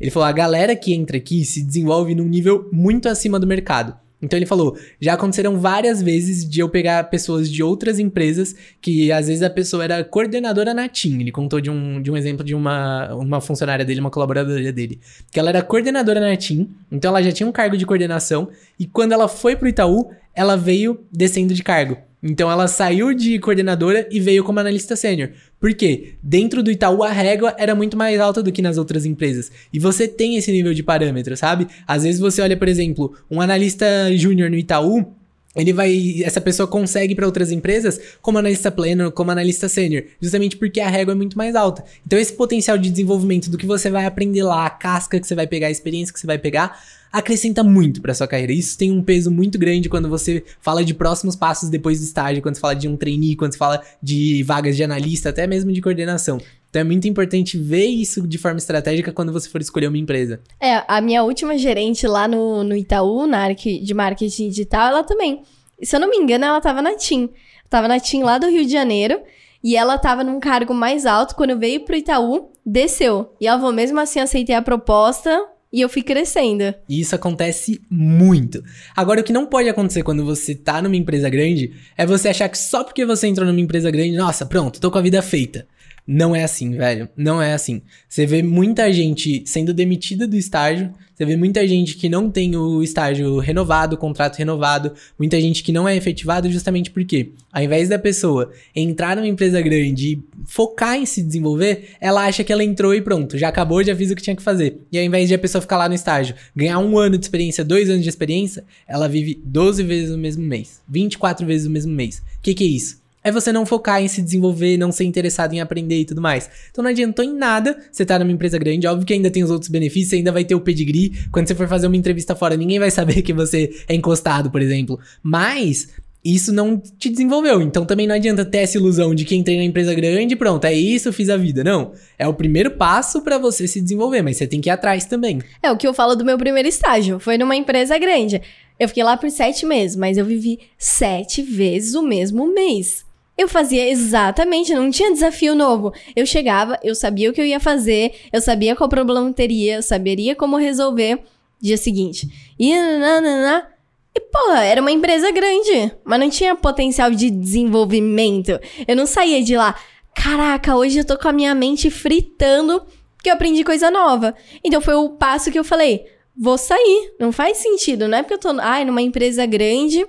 Ele falou, a galera que entra aqui se desenvolve num nível muito acima do mercado. Então ele falou: já aconteceram várias vezes de eu pegar pessoas de outras empresas que às vezes a pessoa era coordenadora na TIM. Ele contou de um, de um exemplo de uma, uma funcionária dele, uma colaboradora dele, que ela era coordenadora na TIM, então ela já tinha um cargo de coordenação, e quando ela foi pro Itaú, ela veio descendo de cargo. Então ela saiu de coordenadora e veio como analista sênior. Por quê? Dentro do Itaú a régua era muito mais alta do que nas outras empresas. E você tem esse nível de parâmetro, sabe? Às vezes você olha, por exemplo, um analista júnior no Itaú, ele vai. Essa pessoa consegue para outras empresas como analista pleno, como analista sênior, justamente porque a régua é muito mais alta. Então, esse potencial de desenvolvimento do que você vai aprender lá, a casca que você vai pegar, a experiência que você vai pegar, acrescenta muito para sua carreira. Isso tem um peso muito grande quando você fala de próximos passos depois do estágio, quando você fala de um trainee, quando você fala de vagas de analista, até mesmo de coordenação. Então é muito importante ver isso de forma estratégica quando você for escolher uma empresa. É, a minha última gerente lá no, no Itaú, na área de marketing digital, ela também. Se eu não me engano, ela tava na TIM. Tava na TIM lá do Rio de Janeiro. E ela tava num cargo mais alto. Quando veio pro Itaú, desceu. E ela falou, mesmo assim, aceitei a proposta, e eu fui crescendo. E isso acontece muito. Agora, o que não pode acontecer quando você tá numa empresa grande é você achar que só porque você entrou numa empresa grande, nossa, pronto, tô com a vida feita. Não é assim, velho. Não é assim. Você vê muita gente sendo demitida do estágio, você vê muita gente que não tem o estágio renovado, o contrato renovado, muita gente que não é efetivado justamente porque, ao invés da pessoa entrar numa empresa grande e focar em se desenvolver, ela acha que ela entrou e pronto, já acabou, já fiz o que tinha que fazer. E ao invés de a pessoa ficar lá no estágio, ganhar um ano de experiência, dois anos de experiência, ela vive 12 vezes no mesmo mês, 24 vezes no mesmo mês. O que, que é isso? É você não focar em se desenvolver, não ser interessado em aprender e tudo mais. Então não adiantou em nada você tá numa empresa grande, óbvio que ainda tem os outros benefícios, ainda vai ter o pedigree. Quando você for fazer uma entrevista fora, ninguém vai saber que você é encostado, por exemplo. Mas isso não te desenvolveu. Então também não adianta ter essa ilusão de que entrei na empresa grande, pronto, é isso, fiz a vida. Não. É o primeiro passo para você se desenvolver, mas você tem que ir atrás também. É o que eu falo do meu primeiro estágio. Foi numa empresa grande. Eu fiquei lá por sete meses, mas eu vivi sete vezes o mesmo mês. Eu fazia exatamente, não tinha desafio novo. Eu chegava, eu sabia o que eu ia fazer, eu sabia qual problema teria, eu saberia como resolver. Dia seguinte. E nananana. E, pô, era uma empresa grande, mas não tinha potencial de desenvolvimento. Eu não saía de lá, caraca, hoje eu tô com a minha mente fritando porque eu aprendi coisa nova. Então foi o passo que eu falei, vou sair. Não faz sentido, não é porque eu tô, ai, numa empresa grande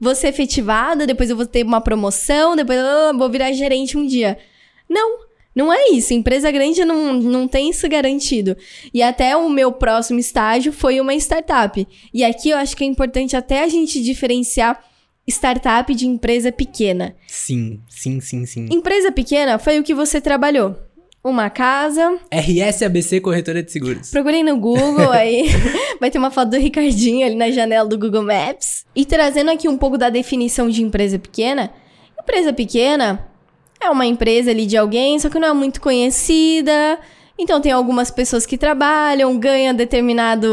vou ser efetivada, depois eu vou ter uma promoção, depois eu vou virar gerente um dia. Não, não é isso. Empresa grande não, não tem isso garantido. E até o meu próximo estágio foi uma startup. E aqui eu acho que é importante até a gente diferenciar startup de empresa pequena. Sim, sim, sim, sim. Empresa pequena foi o que você trabalhou uma casa. RSABC Corretora de Seguros. Procurei no Google, aí vai ter uma foto do Ricardinho ali na janela do Google Maps. E trazendo aqui um pouco da definição de empresa pequena. Empresa pequena é uma empresa ali de alguém, só que não é muito conhecida. Então tem algumas pessoas que trabalham, ganham determinado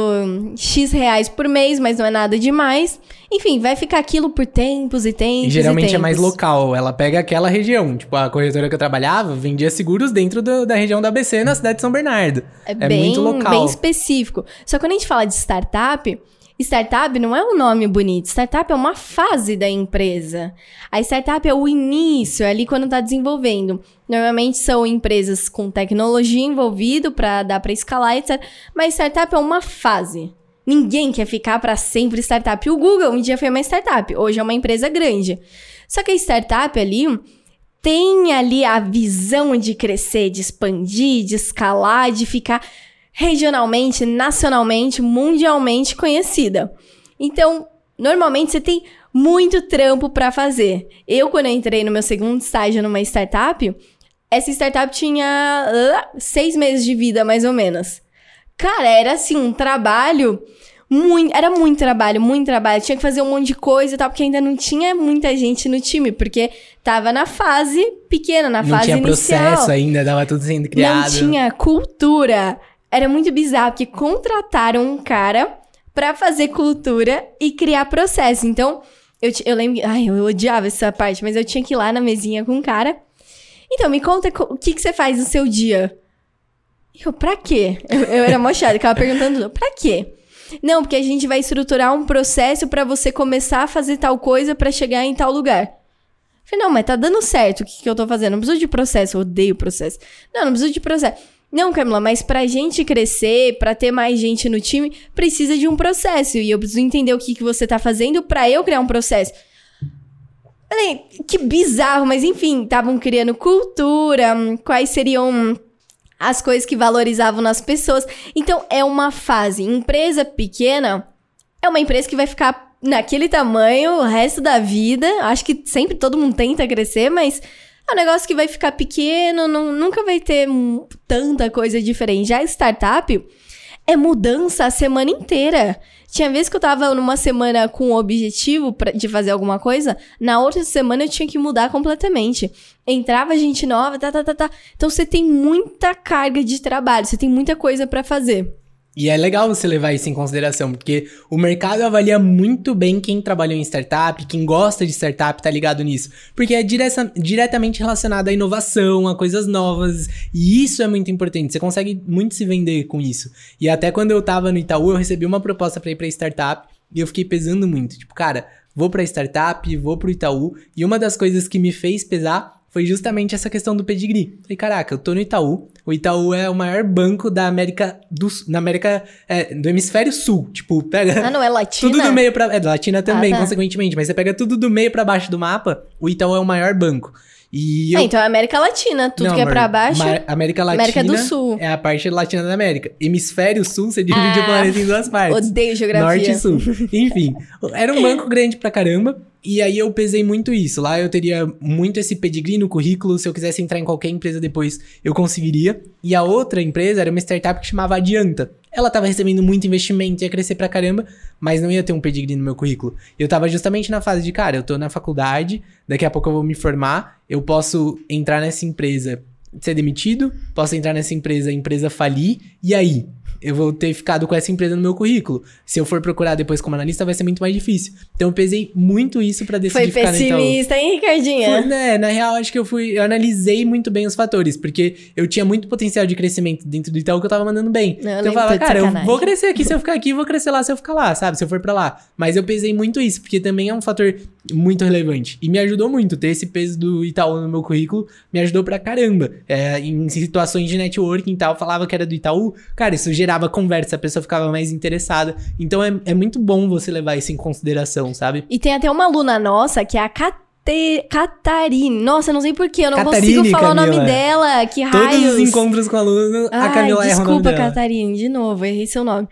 X reais por mês, mas não é nada demais. Enfim, vai ficar aquilo por tempos e tempos. E geralmente e tempos. é mais local. Ela pega aquela região. Tipo, a corretora que eu trabalhava vendia seguros dentro do, da região da ABC na cidade de São Bernardo. É, é bem, muito local. bem específico. Só que quando a gente fala de startup, Startup não é um nome bonito. Startup é uma fase da empresa. A startup é o início, é ali quando está desenvolvendo. Normalmente são empresas com tecnologia envolvido para dar para escalar, etc. Mas startup é uma fase. Ninguém quer ficar para sempre startup. O Google um dia foi uma startup, hoje é uma empresa grande. Só que a startup ali tem ali a visão de crescer, de expandir, de escalar, de ficar regionalmente, nacionalmente, mundialmente conhecida. Então, normalmente você tem muito trampo para fazer. Eu, quando eu entrei no meu segundo estágio numa startup, essa startup tinha uh, seis meses de vida, mais ou menos. Cara, era assim, um trabalho. Muito, era muito trabalho, muito trabalho. Tinha que fazer um monte de coisa e tal, porque ainda não tinha muita gente no time, porque tava na fase pequena, na não fase inicial. Não tinha processo ainda, tava tudo sendo criado. Não tinha cultura. Era muito bizarro, porque contrataram um cara para fazer cultura e criar processo. Então, eu, eu lembro. Ai, eu odiava essa parte, mas eu tinha que ir lá na mesinha com o um cara. Então, me conta o que, que você faz no seu dia. Eu, pra quê? Eu, eu era mochada, ficava perguntando, pra quê? Não, porque a gente vai estruturar um processo para você começar a fazer tal coisa para chegar em tal lugar. falei, não, mas tá dando certo o que, que eu tô fazendo. Não preciso de processo, eu odeio processo. Não, não preciso de processo. Não, Camila, mas pra gente crescer, pra ter mais gente no time, precisa de um processo. E eu preciso entender o que, que você tá fazendo pra eu criar um processo. Que bizarro, mas enfim, estavam criando cultura, quais seriam as coisas que valorizavam nas pessoas. Então, é uma fase. Empresa pequena é uma empresa que vai ficar naquele tamanho o resto da vida. Acho que sempre todo mundo tenta crescer, mas é um negócio que vai ficar pequeno, não, nunca vai ter tanta coisa diferente. Já startup é mudança a semana inteira. Tinha vezes que eu tava numa semana com o objetivo pra, de fazer alguma coisa, na outra semana eu tinha que mudar completamente. Entrava gente nova, tá, tá, tá, tá. Então você tem muita carga de trabalho, você tem muita coisa para fazer. E é legal você levar isso em consideração, porque o mercado avalia muito bem quem trabalhou em startup, quem gosta de startup tá ligado nisso. Porque é direta, diretamente relacionado à inovação, a coisas novas. E isso é muito importante. Você consegue muito se vender com isso. E até quando eu tava no Itaú, eu recebi uma proposta para ir pra startup e eu fiquei pesando muito. Tipo, cara, vou pra startup, vou pro Itaú. E uma das coisas que me fez pesar foi justamente essa questão do pedigree. Falei, caraca, eu tô no Itaú. O Itaú é o maior banco da América do na América é, do hemisfério sul. Tipo, pega Ah, não é latina? tudo do meio pra. É, Latina também, Ah, tá. consequentemente, mas você pega tudo do meio pra baixo do mapa, o Itaú é o maior banco. E Ah, eu, então é América Latina, tudo Não, que é pra baixo. América Latina América do Sul. é a parte latina da América. Hemisfério sul, você divide o Ah, planeta em duas partes. Odeio geografia. Norte e sul. Enfim, era um banco grande pra caramba. E aí eu pesei muito isso. Lá eu teria muito esse pedigree no currículo. Se eu quisesse entrar em qualquer empresa depois, eu conseguiria. E a outra empresa era uma startup que chamava Adianta. Ela tava recebendo muito investimento, ia crescer pra caramba, mas não ia ter um pedigree no meu currículo. Eu tava justamente na fase de, cara, eu tô na faculdade, daqui a pouco eu vou me formar, eu posso entrar nessa empresa, ser demitido, posso entrar nessa empresa, a empresa falir, e aí? Eu vou ter ficado com essa empresa no meu currículo. Se eu for procurar depois como analista, vai ser muito mais difícil. Então eu pesei muito isso pra decidir Foi pessimista, hein, Ricardinha? Foi, né, na real, acho que eu fui. Eu analisei muito bem os fatores, porque eu tinha muito potencial de crescimento dentro do Itaú que eu tava mandando bem. Não, eu então eu falava, cara, eu sacanagem. vou crescer aqui se eu ficar aqui, vou crescer lá se eu ficar lá, sabe? Se eu for pra lá. Mas eu pesei muito isso, porque também é um fator muito relevante. E me ajudou muito. Ter esse peso do Itaú no meu currículo me ajudou pra caramba. É, em situações de networking e tal, falava que era do Itaú, cara, isso gerava conversa, a pessoa ficava mais interessada. Então é, é muito bom você levar isso em consideração, sabe? E tem até uma aluna nossa que é a Cate... Catarine. Nossa, não sei porquê, eu não Catarine, consigo falar o nome Camila. dela. Que Todos raios. os encontros com aluno, a Ai, Camila erra o nome desculpa. Catarine, de novo, errei seu nome.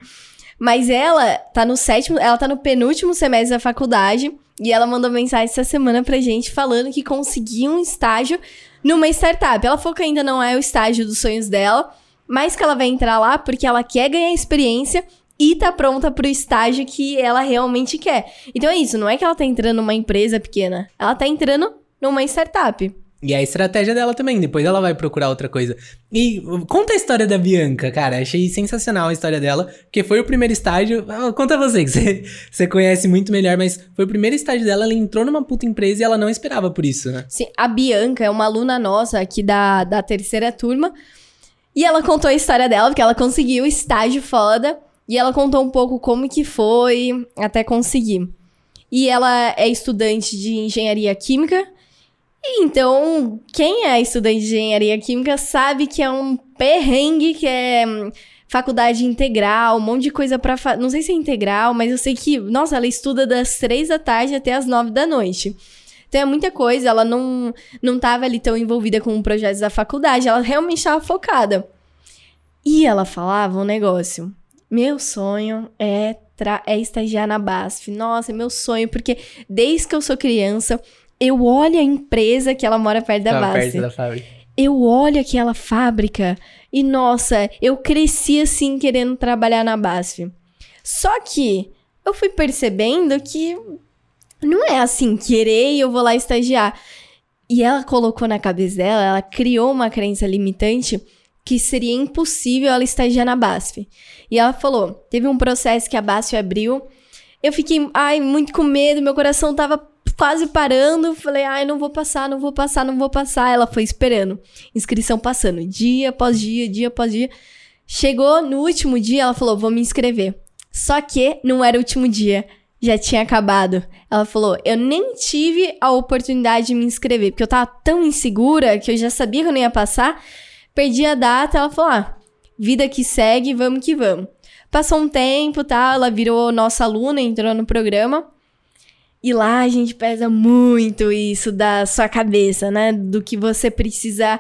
Mas ela tá no sétimo, ela tá no penúltimo semestre da faculdade e ela mandou mensagem essa semana pra gente falando que conseguiu um estágio numa startup. Ela falou que ainda não é o estágio dos sonhos dela, mas que ela vai entrar lá porque ela quer ganhar experiência e tá pronta pro estágio que ela realmente quer. Então é isso, não é que ela tá entrando numa empresa pequena, ela tá entrando numa startup. E a estratégia dela também, depois ela vai procurar outra coisa. E conta a história da Bianca, cara. Achei sensacional a história dela, porque foi o primeiro estágio. Ah, Conta você, que você, você conhece muito melhor, mas foi o primeiro estágio dela. Ela entrou numa puta empresa e ela não esperava por isso, né? Sim, a Bianca é uma aluna nossa aqui da, da terceira turma. E ela contou a história dela, porque ela conseguiu estágio foda. E ela contou um pouco como que foi até conseguir. E ela é estudante de engenharia química. Então, quem é estudante de engenharia química sabe que é um perrengue, que é hum, faculdade integral, um monte de coisa pra fazer. Não sei se é integral, mas eu sei que, nossa, ela estuda das três da tarde até as nove da noite. Então é muita coisa, ela não, não tava ali tão envolvida com projetos da faculdade, ela realmente estava focada. E ela falava um negócio. Meu sonho é, é estagiar na BASF. Nossa, é meu sonho, porque desde que eu sou criança, eu olho a empresa que ela mora perto da Tava BASF. perto da fábrica. Eu olho aquela fábrica e, nossa, eu cresci assim querendo trabalhar na BASF. Só que eu fui percebendo que não é assim, querer e eu vou lá estagiar. E ela colocou na cabeça dela, ela criou uma crença limitante que seria impossível ela estagiar na BASF. E ela falou: teve um processo que a BASF abriu. Eu fiquei, ai, muito com medo, meu coração tava quase parando. Falei, ai, não vou passar, não vou passar, não vou passar. Ela foi esperando. Inscrição passando, dia após dia, dia após dia. Chegou no último dia, ela falou: vou me inscrever. Só que não era o último dia, já tinha acabado. Ela falou: eu nem tive a oportunidade de me inscrever, porque eu tava tão insegura que eu já sabia que eu não ia passar. Perdi a data, ela falou: ah, vida que segue, vamos que vamos. Passou um tempo, tá? Ela virou nossa aluna, entrou no programa. E lá a gente pesa muito isso da sua cabeça, né? Do que você precisa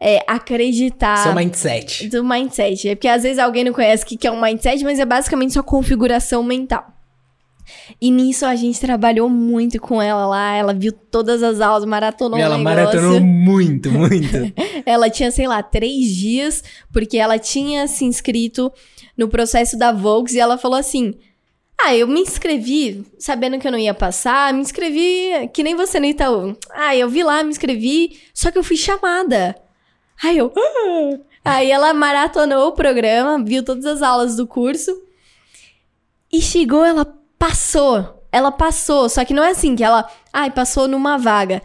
é, acreditar. Seu mindset. Do mindset. É porque às vezes alguém não conhece o que é um mindset, mas é basicamente sua configuração mental. E nisso a gente trabalhou muito com ela lá. Ela viu todas as aulas, maratonou Ela o maratonou muito, muito. ela tinha, sei lá, três dias, porque ela tinha se inscrito no processo da Volks e ela falou assim: Ah, eu me inscrevi sabendo que eu não ia passar, me inscrevi que nem você no Itaú. Ah, eu vi lá, me inscrevi, só que eu fui chamada. Aí eu. "Ah!" Aí ela maratonou o programa, viu todas as aulas do curso. E chegou, ela passou. Ela passou. Só que não é assim que ela. Ai, passou numa vaga.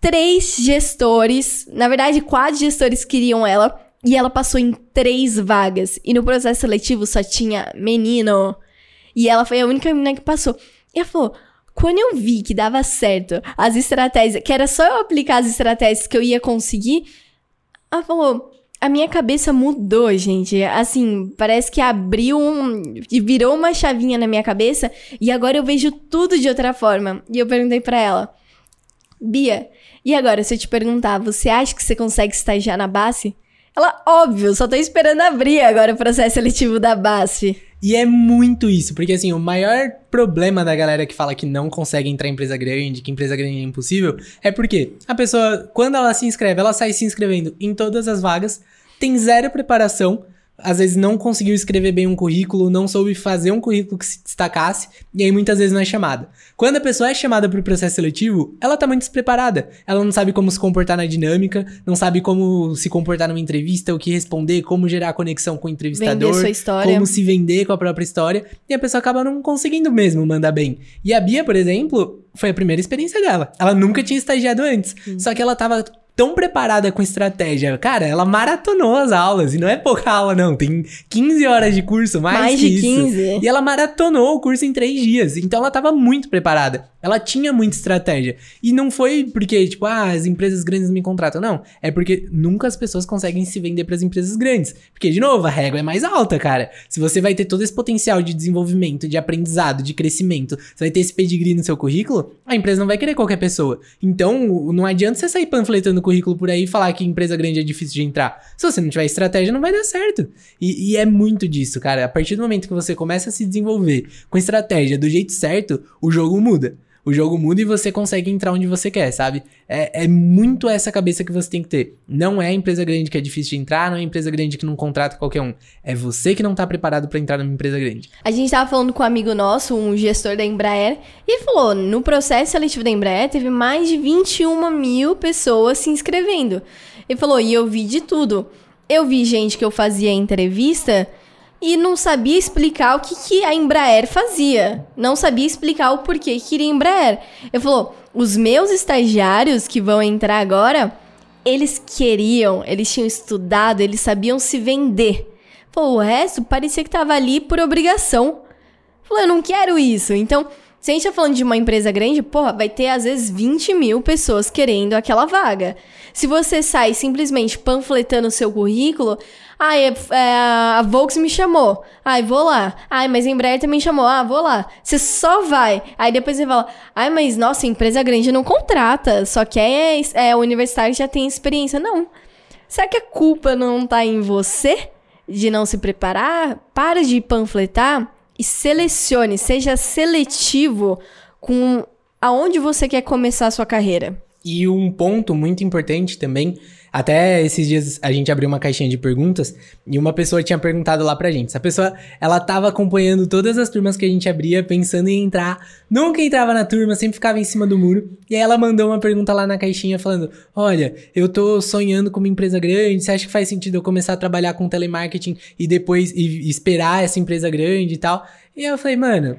Três gestores, na verdade, quatro gestores queriam ela. E ela passou em três vagas. E no processo seletivo só tinha menino. E ela foi a única menina que passou. E ela falou: quando eu vi que dava certo as estratégias, que era só eu aplicar as estratégias que eu ia conseguir, ela falou: a minha cabeça mudou, gente. Assim, parece que abriu um. virou uma chavinha na minha cabeça e agora eu vejo tudo de outra forma. E eu perguntei pra ela: Bia, e agora, se eu te perguntar, você acha que você consegue estagiar na base? Ela, óbvio, só tô esperando abrir agora o processo seletivo da BASF. E é muito isso, porque assim, o maior problema da galera que fala que não consegue entrar em empresa grande, que empresa grande é impossível, é porque a pessoa, quando ela se inscreve, ela sai se inscrevendo em todas as vagas, tem zero preparação, às vezes não conseguiu escrever bem um currículo, não soube fazer um currículo que se destacasse, e aí muitas vezes não é chamada. Quando a pessoa é chamada para o processo seletivo, ela tá muito despreparada. Ela não sabe como se comportar na dinâmica, não sabe como se comportar numa entrevista, o que responder, como gerar conexão com o entrevistador, como se vender com a própria história, e a pessoa acaba não conseguindo mesmo mandar bem. E a Bia, por exemplo, foi a primeira experiência dela. Ela nunca tinha estagiado antes, só que ela tava tão preparada com estratégia. Cara, ela maratonou as aulas. E não é pouca aula, não. Tem 15 horas de curso, mais, Mais de isso. 15. E ela maratonou o curso em três dias. Então ela tava muito preparada. Ela tinha muita estratégia. E não foi porque, tipo, ah, as empresas grandes me contratam. Não. É porque nunca as pessoas conseguem se vender para as empresas grandes. Porque, de novo, a régua é mais alta, cara. Se você vai ter todo esse potencial de desenvolvimento, de aprendizado, de crescimento, você vai ter esse pedigree no seu currículo, a empresa não vai querer qualquer pessoa. Então, não adianta você sair panfletando currículo por aí e falar que empresa grande é difícil de entrar. Se você não tiver estratégia, não vai dar certo. E, e é muito disso, cara. A partir do momento que você começa a se desenvolver com estratégia do jeito certo, o jogo muda. O jogo muda e você consegue entrar onde você quer, sabe? É, é muito essa cabeça que você tem que ter. Não é empresa grande que é difícil de entrar, não é empresa grande que não contrata qualquer um. É você que não tá preparado pra entrar numa empresa grande. A gente tava falando com um amigo nosso, um gestor da Embraer, e ele falou: no processo seletivo da Embraer teve mais de 21 mil pessoas se inscrevendo. Ele falou: e eu vi de tudo. Eu vi gente que eu fazia entrevista e não sabia explicar o que, que a Embraer fazia. Não sabia explicar o porquê que queria Embraer. Ele falou: os meus estagiários que vão entrar agora, eles queriam, eles tinham estudado, eles sabiam se vender. Pô, o resto parecia que tava ali por obrigação. Falou, eu não quero isso. Então, se a gente tá falando de uma empresa grande, porra, vai ter às vezes 20 mil pessoas querendo aquela vaga. Se você sai simplesmente panfletando o seu currículo, ai, é, é, a Volks me chamou, ai, vou lá. Ai, mas a Embraer também chamou, ah, vou lá. Você só vai. Aí depois você fala, ai, mas nossa, empresa grande não contrata, só que é, é universitário já tem experiência. Não. Será que a culpa não tá em você de não se preparar? Para de panfletar e selecione, seja seletivo com aonde você quer começar a sua carreira. E um ponto muito importante também, até esses dias a gente abriu uma caixinha de perguntas e uma pessoa tinha perguntado lá pra gente. Essa pessoa, ela tava acompanhando todas as turmas que a gente abria, pensando em entrar, nunca entrava na turma, sempre ficava em cima do muro. E aí ela mandou uma pergunta lá na caixinha falando: "Olha, eu tô sonhando com uma empresa grande, você acha que faz sentido eu começar a trabalhar com telemarketing e depois e esperar essa empresa grande e tal?" E eu falei: "Mano,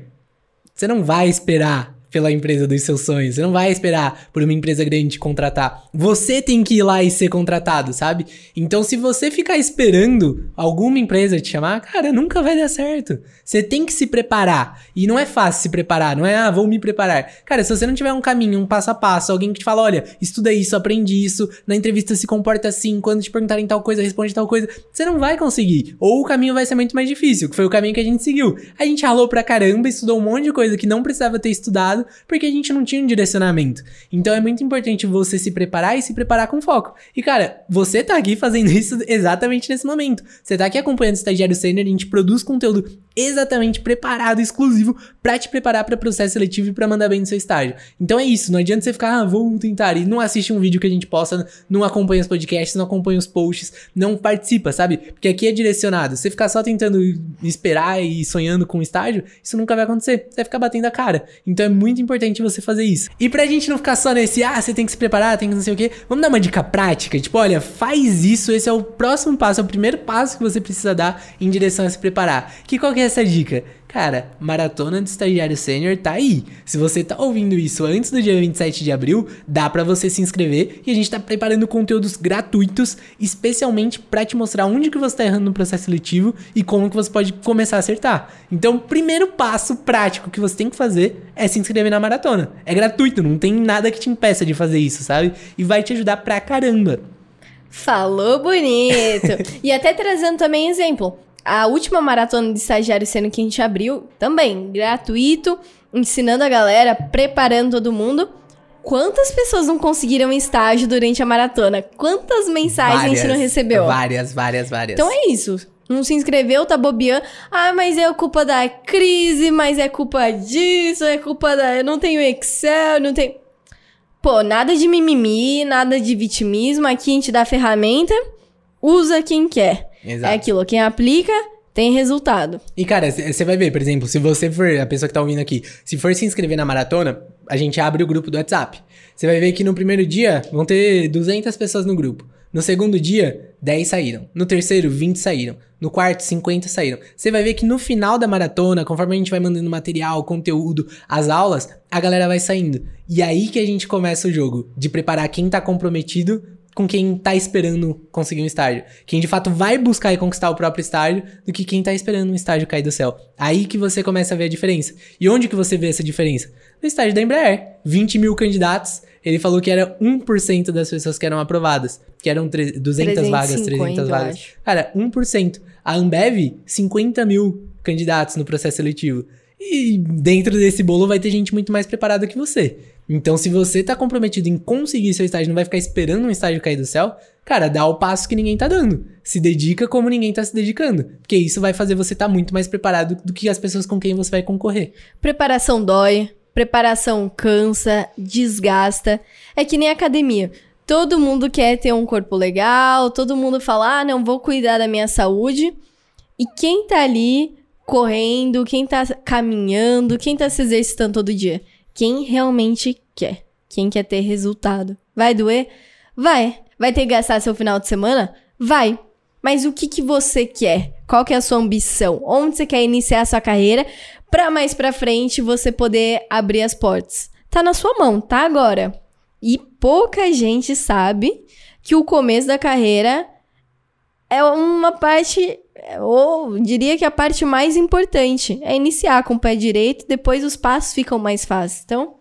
você não vai esperar pela empresa dos seus sonhos. Você não vai esperar por uma empresa grande te contratar. Você tem que ir lá e ser contratado, sabe? Então, se você ficar esperando alguma empresa te chamar, cara, nunca vai dar certo. Você tem que se preparar. E não é fácil se preparar, não é, ah, vou me preparar. Cara, se você não tiver um caminho, um passo a passo, alguém que te fala, olha, estuda isso, aprende isso, na entrevista se comporta assim, quando te perguntarem tal coisa, responde tal coisa, você não vai conseguir. Ou o caminho vai ser muito mais difícil, que foi o caminho que a gente seguiu. A gente ralou pra caramba, estudou um monte de coisa que não precisava ter estudado, errado, porque a gente não tinha um direcionamento. Então é muito importante você se preparar e se preparar com foco. E cara, você tá aqui fazendo isso exatamente nesse momento. Você tá aqui acompanhando o Estagiário Sênior, a gente produz conteúdo exatamente preparado, exclusivo, para te preparar para processo seletivo e para mandar bem no seu estágio. Então é isso, não adianta você ficar, ah, vou tentar, e não assiste um vídeo que a gente posta, não acompanha os podcasts, não acompanha os posts, não participa, sabe? Porque aqui é direcionado. Você ficar só tentando esperar e sonhando com o estágio, isso nunca vai acontecer. Você vai ficar batendo a cara. Então é muito importante você fazer isso. E pra gente não ficar só nesse, ah, você tem que se preparar, tem que não sei o quê, vamos dar uma dica prática? Tipo, olha, faz isso, esse é o próximo passo, é o primeiro passo que você precisa dar em direção a se preparar. Que qual que é essa dica? Cara, maratona de estagiário sênior tá aí. Se você tá ouvindo isso antes do dia 27 de abril, dá para você se inscrever e a gente tá preparando conteúdos gratuitos, especialmente para te mostrar onde que você tá errando no processo seletivo e como que você pode começar a acertar. Então, o primeiro passo prático que você tem que fazer é se inscrever na maratona. É gratuito, não tem nada que te impeça de fazer isso, sabe? E vai te ajudar pra caramba. Falou bonito! e até trazendo também exemplo a última maratona de estagiário sendo que a gente abriu, também gratuito, ensinando a galera, preparando todo mundo. Quantas pessoas não conseguiram estágio durante a maratona? Quantas mensagens várias, a gente não recebeu? Várias, várias, várias. Então é isso. Não se inscreveu, tá bobeando. Ah, mas é culpa da crise, mas é culpa disso, é culpa da. Eu não tenho Excel, não tenho. Pô, nada de mimimi, nada de vitimismo. Aqui a gente dá a ferramenta, usa quem quer. Exato. É aquilo, quem aplica tem resultado. E cara, você vai ver, por exemplo, se você for, a pessoa que tá ouvindo aqui, se for se inscrever na maratona, a gente abre o grupo do WhatsApp. Você vai ver que no primeiro dia vão ter 200 pessoas no grupo. No segundo dia, 10 saíram. No terceiro, 20 saíram. No quarto, 50 saíram. Você vai ver que no final da maratona, conforme a gente vai mandando material, conteúdo, as aulas, a galera vai saindo. E aí que a gente começa o jogo, de preparar quem tá comprometido com quem tá esperando conseguir um estágio. Quem de fato vai buscar e conquistar o próprio estágio do que quem tá esperando um estágio cair do céu. Aí que você começa a ver a diferença. E onde que você vê essa diferença? No estágio da Embraer. 20 mil candidatos, ele falou que era 1% das pessoas que eram aprovadas. Que eram 200 350, vagas, 300 vagas. Cara, 1%. A Ambev, 50 mil candidatos no processo seletivo. E dentro desse bolo vai ter gente muito mais preparada que você. Então, se você tá comprometido em conseguir seu estágio, não vai ficar esperando um estágio cair do céu, cara, dá o passo que ninguém tá dando. Se dedica como ninguém tá se dedicando. Porque isso vai fazer você estar tá muito mais preparado do que as pessoas com quem você vai concorrer. Preparação dói, preparação cansa, desgasta. É que nem academia. Todo mundo quer ter um corpo legal, todo mundo fala, ah, não, vou cuidar da minha saúde. E quem tá ali correndo, quem tá caminhando, quem tá se exercitando todo dia? quem realmente quer. Quem quer ter resultado. Vai doer? Vai. Vai ter que gastar seu final de semana? Vai. Mas o que, que você quer? Qual que é a sua ambição? Onde você quer iniciar a sua carreira para mais para frente você poder abrir as portas? Tá na sua mão, tá agora. E pouca gente sabe que o começo da carreira é uma parte, ou diria que a parte mais importante. É iniciar com o pé direito, depois os passos ficam mais fáceis. Então.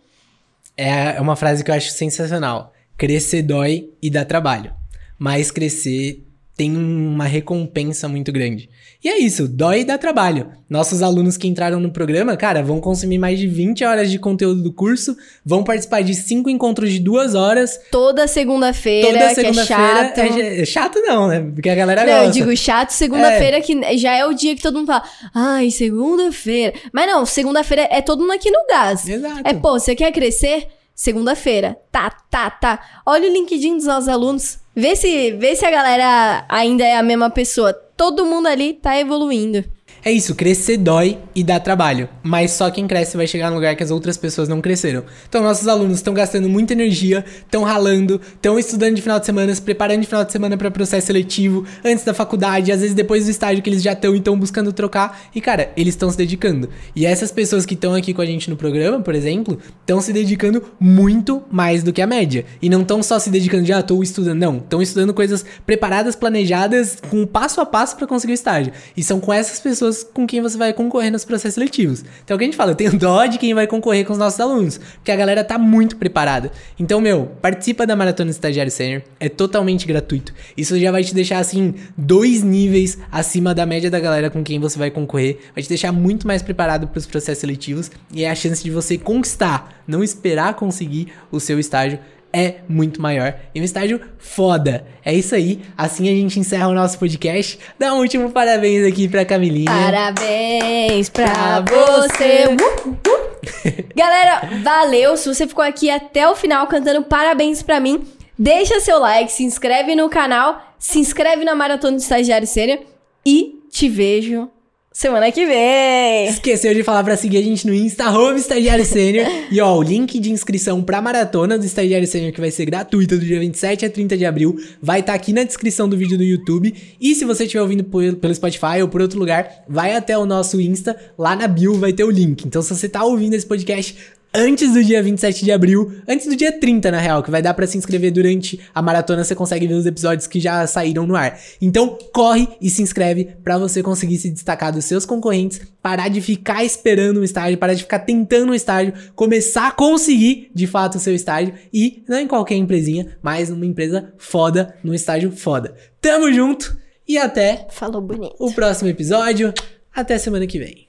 É uma frase que eu acho sensacional. Crescer dói e dá trabalho. Mas crescer tem uma recompensa muito grande. E é isso, dói e dá trabalho. Nossos alunos que entraram no programa, cara, vão consumir mais de 20 horas de conteúdo do curso, vão participar de cinco encontros de duas horas. Toda segunda-feira, Toda segunda-feira. É chato. É, é, chato não, né? Porque a galera não, gosta. eu digo chato, segunda-feira é. que já é o dia que todo mundo fala, ai, segunda-feira. Mas não, segunda-feira é todo mundo aqui no gás. Exato. É, pô, você quer crescer? Segunda-feira. Tá, tá, tá. Olha o LinkedIn dos nossos alunos. Vê se, vê se a galera ainda é a mesma pessoa. Todo mundo ali tá evoluindo. É isso, crescer dói e dá trabalho, mas só quem cresce vai chegar no lugar que as outras pessoas não cresceram. Então nossos alunos estão gastando muita energia, estão ralando, estão estudando de final de semana, se preparando de final de semana para processo seletivo, antes da faculdade, às vezes depois do estágio que eles já estão e estão buscando trocar. E cara, eles estão se dedicando. E essas pessoas que estão aqui com a gente no programa, por exemplo, estão se dedicando muito mais do que a média. E não estão só se dedicando de ah, tô estudando, não, estão estudando coisas preparadas, planejadas, com passo a passo para conseguir o estágio. E são com essas pessoas pessoas com quem você vai concorrer nos processos seletivos. Então, o que a gente fala, eu tenho dó de quem vai concorrer com os nossos alunos, porque a galera tá muito preparada. Então, meu, participa da Maratona Estagiário Sênior, é totalmente gratuito. Isso já vai te deixar, assim, dois níveis acima da média da galera com quem você vai concorrer, vai te deixar muito mais preparado para os processos seletivos e é a chance de você conquistar, não esperar conseguir o seu estágio é muito maior. E um estágio foda. É isso aí. Assim a gente encerra o nosso podcast. Dá um último parabéns aqui pra Camilinha. Parabéns pra você. Uh, uh. Galera, valeu. Se você ficou aqui até o final cantando parabéns pra mim, deixa seu like, se inscreve no canal, se inscreve na Maratona do Estagiário Sênior e te vejo semana que vem. Esqueceu de falar pra seguir a gente no Insta, arroba Estagiário Sênior. e ó, o link de inscrição pra maratona do Estagiário Sênior, que vai ser gratuita do dia 27 a 30 de abril, vai estar tá aqui na descrição do vídeo do YouTube. E se você estiver ouvindo pelo Spotify ou por outro lugar, vai até o nosso Insta, lá na bio vai ter o link. Então se você tá ouvindo esse podcast, antes do dia 27 de abril, antes do dia 30, na real, que vai dar para se inscrever durante a maratona, você consegue ver os episódios que já saíram no ar. Então, corre e se inscreve para você conseguir se destacar dos seus concorrentes, parar de ficar esperando um estágio, parar de ficar tentando um estágio, começar a conseguir de fato o seu estágio e não em qualquer empresinha, mas numa empresa foda, num estágio foda. Tamo junto e até Falou bonito. o próximo episódio. Até semana que vem.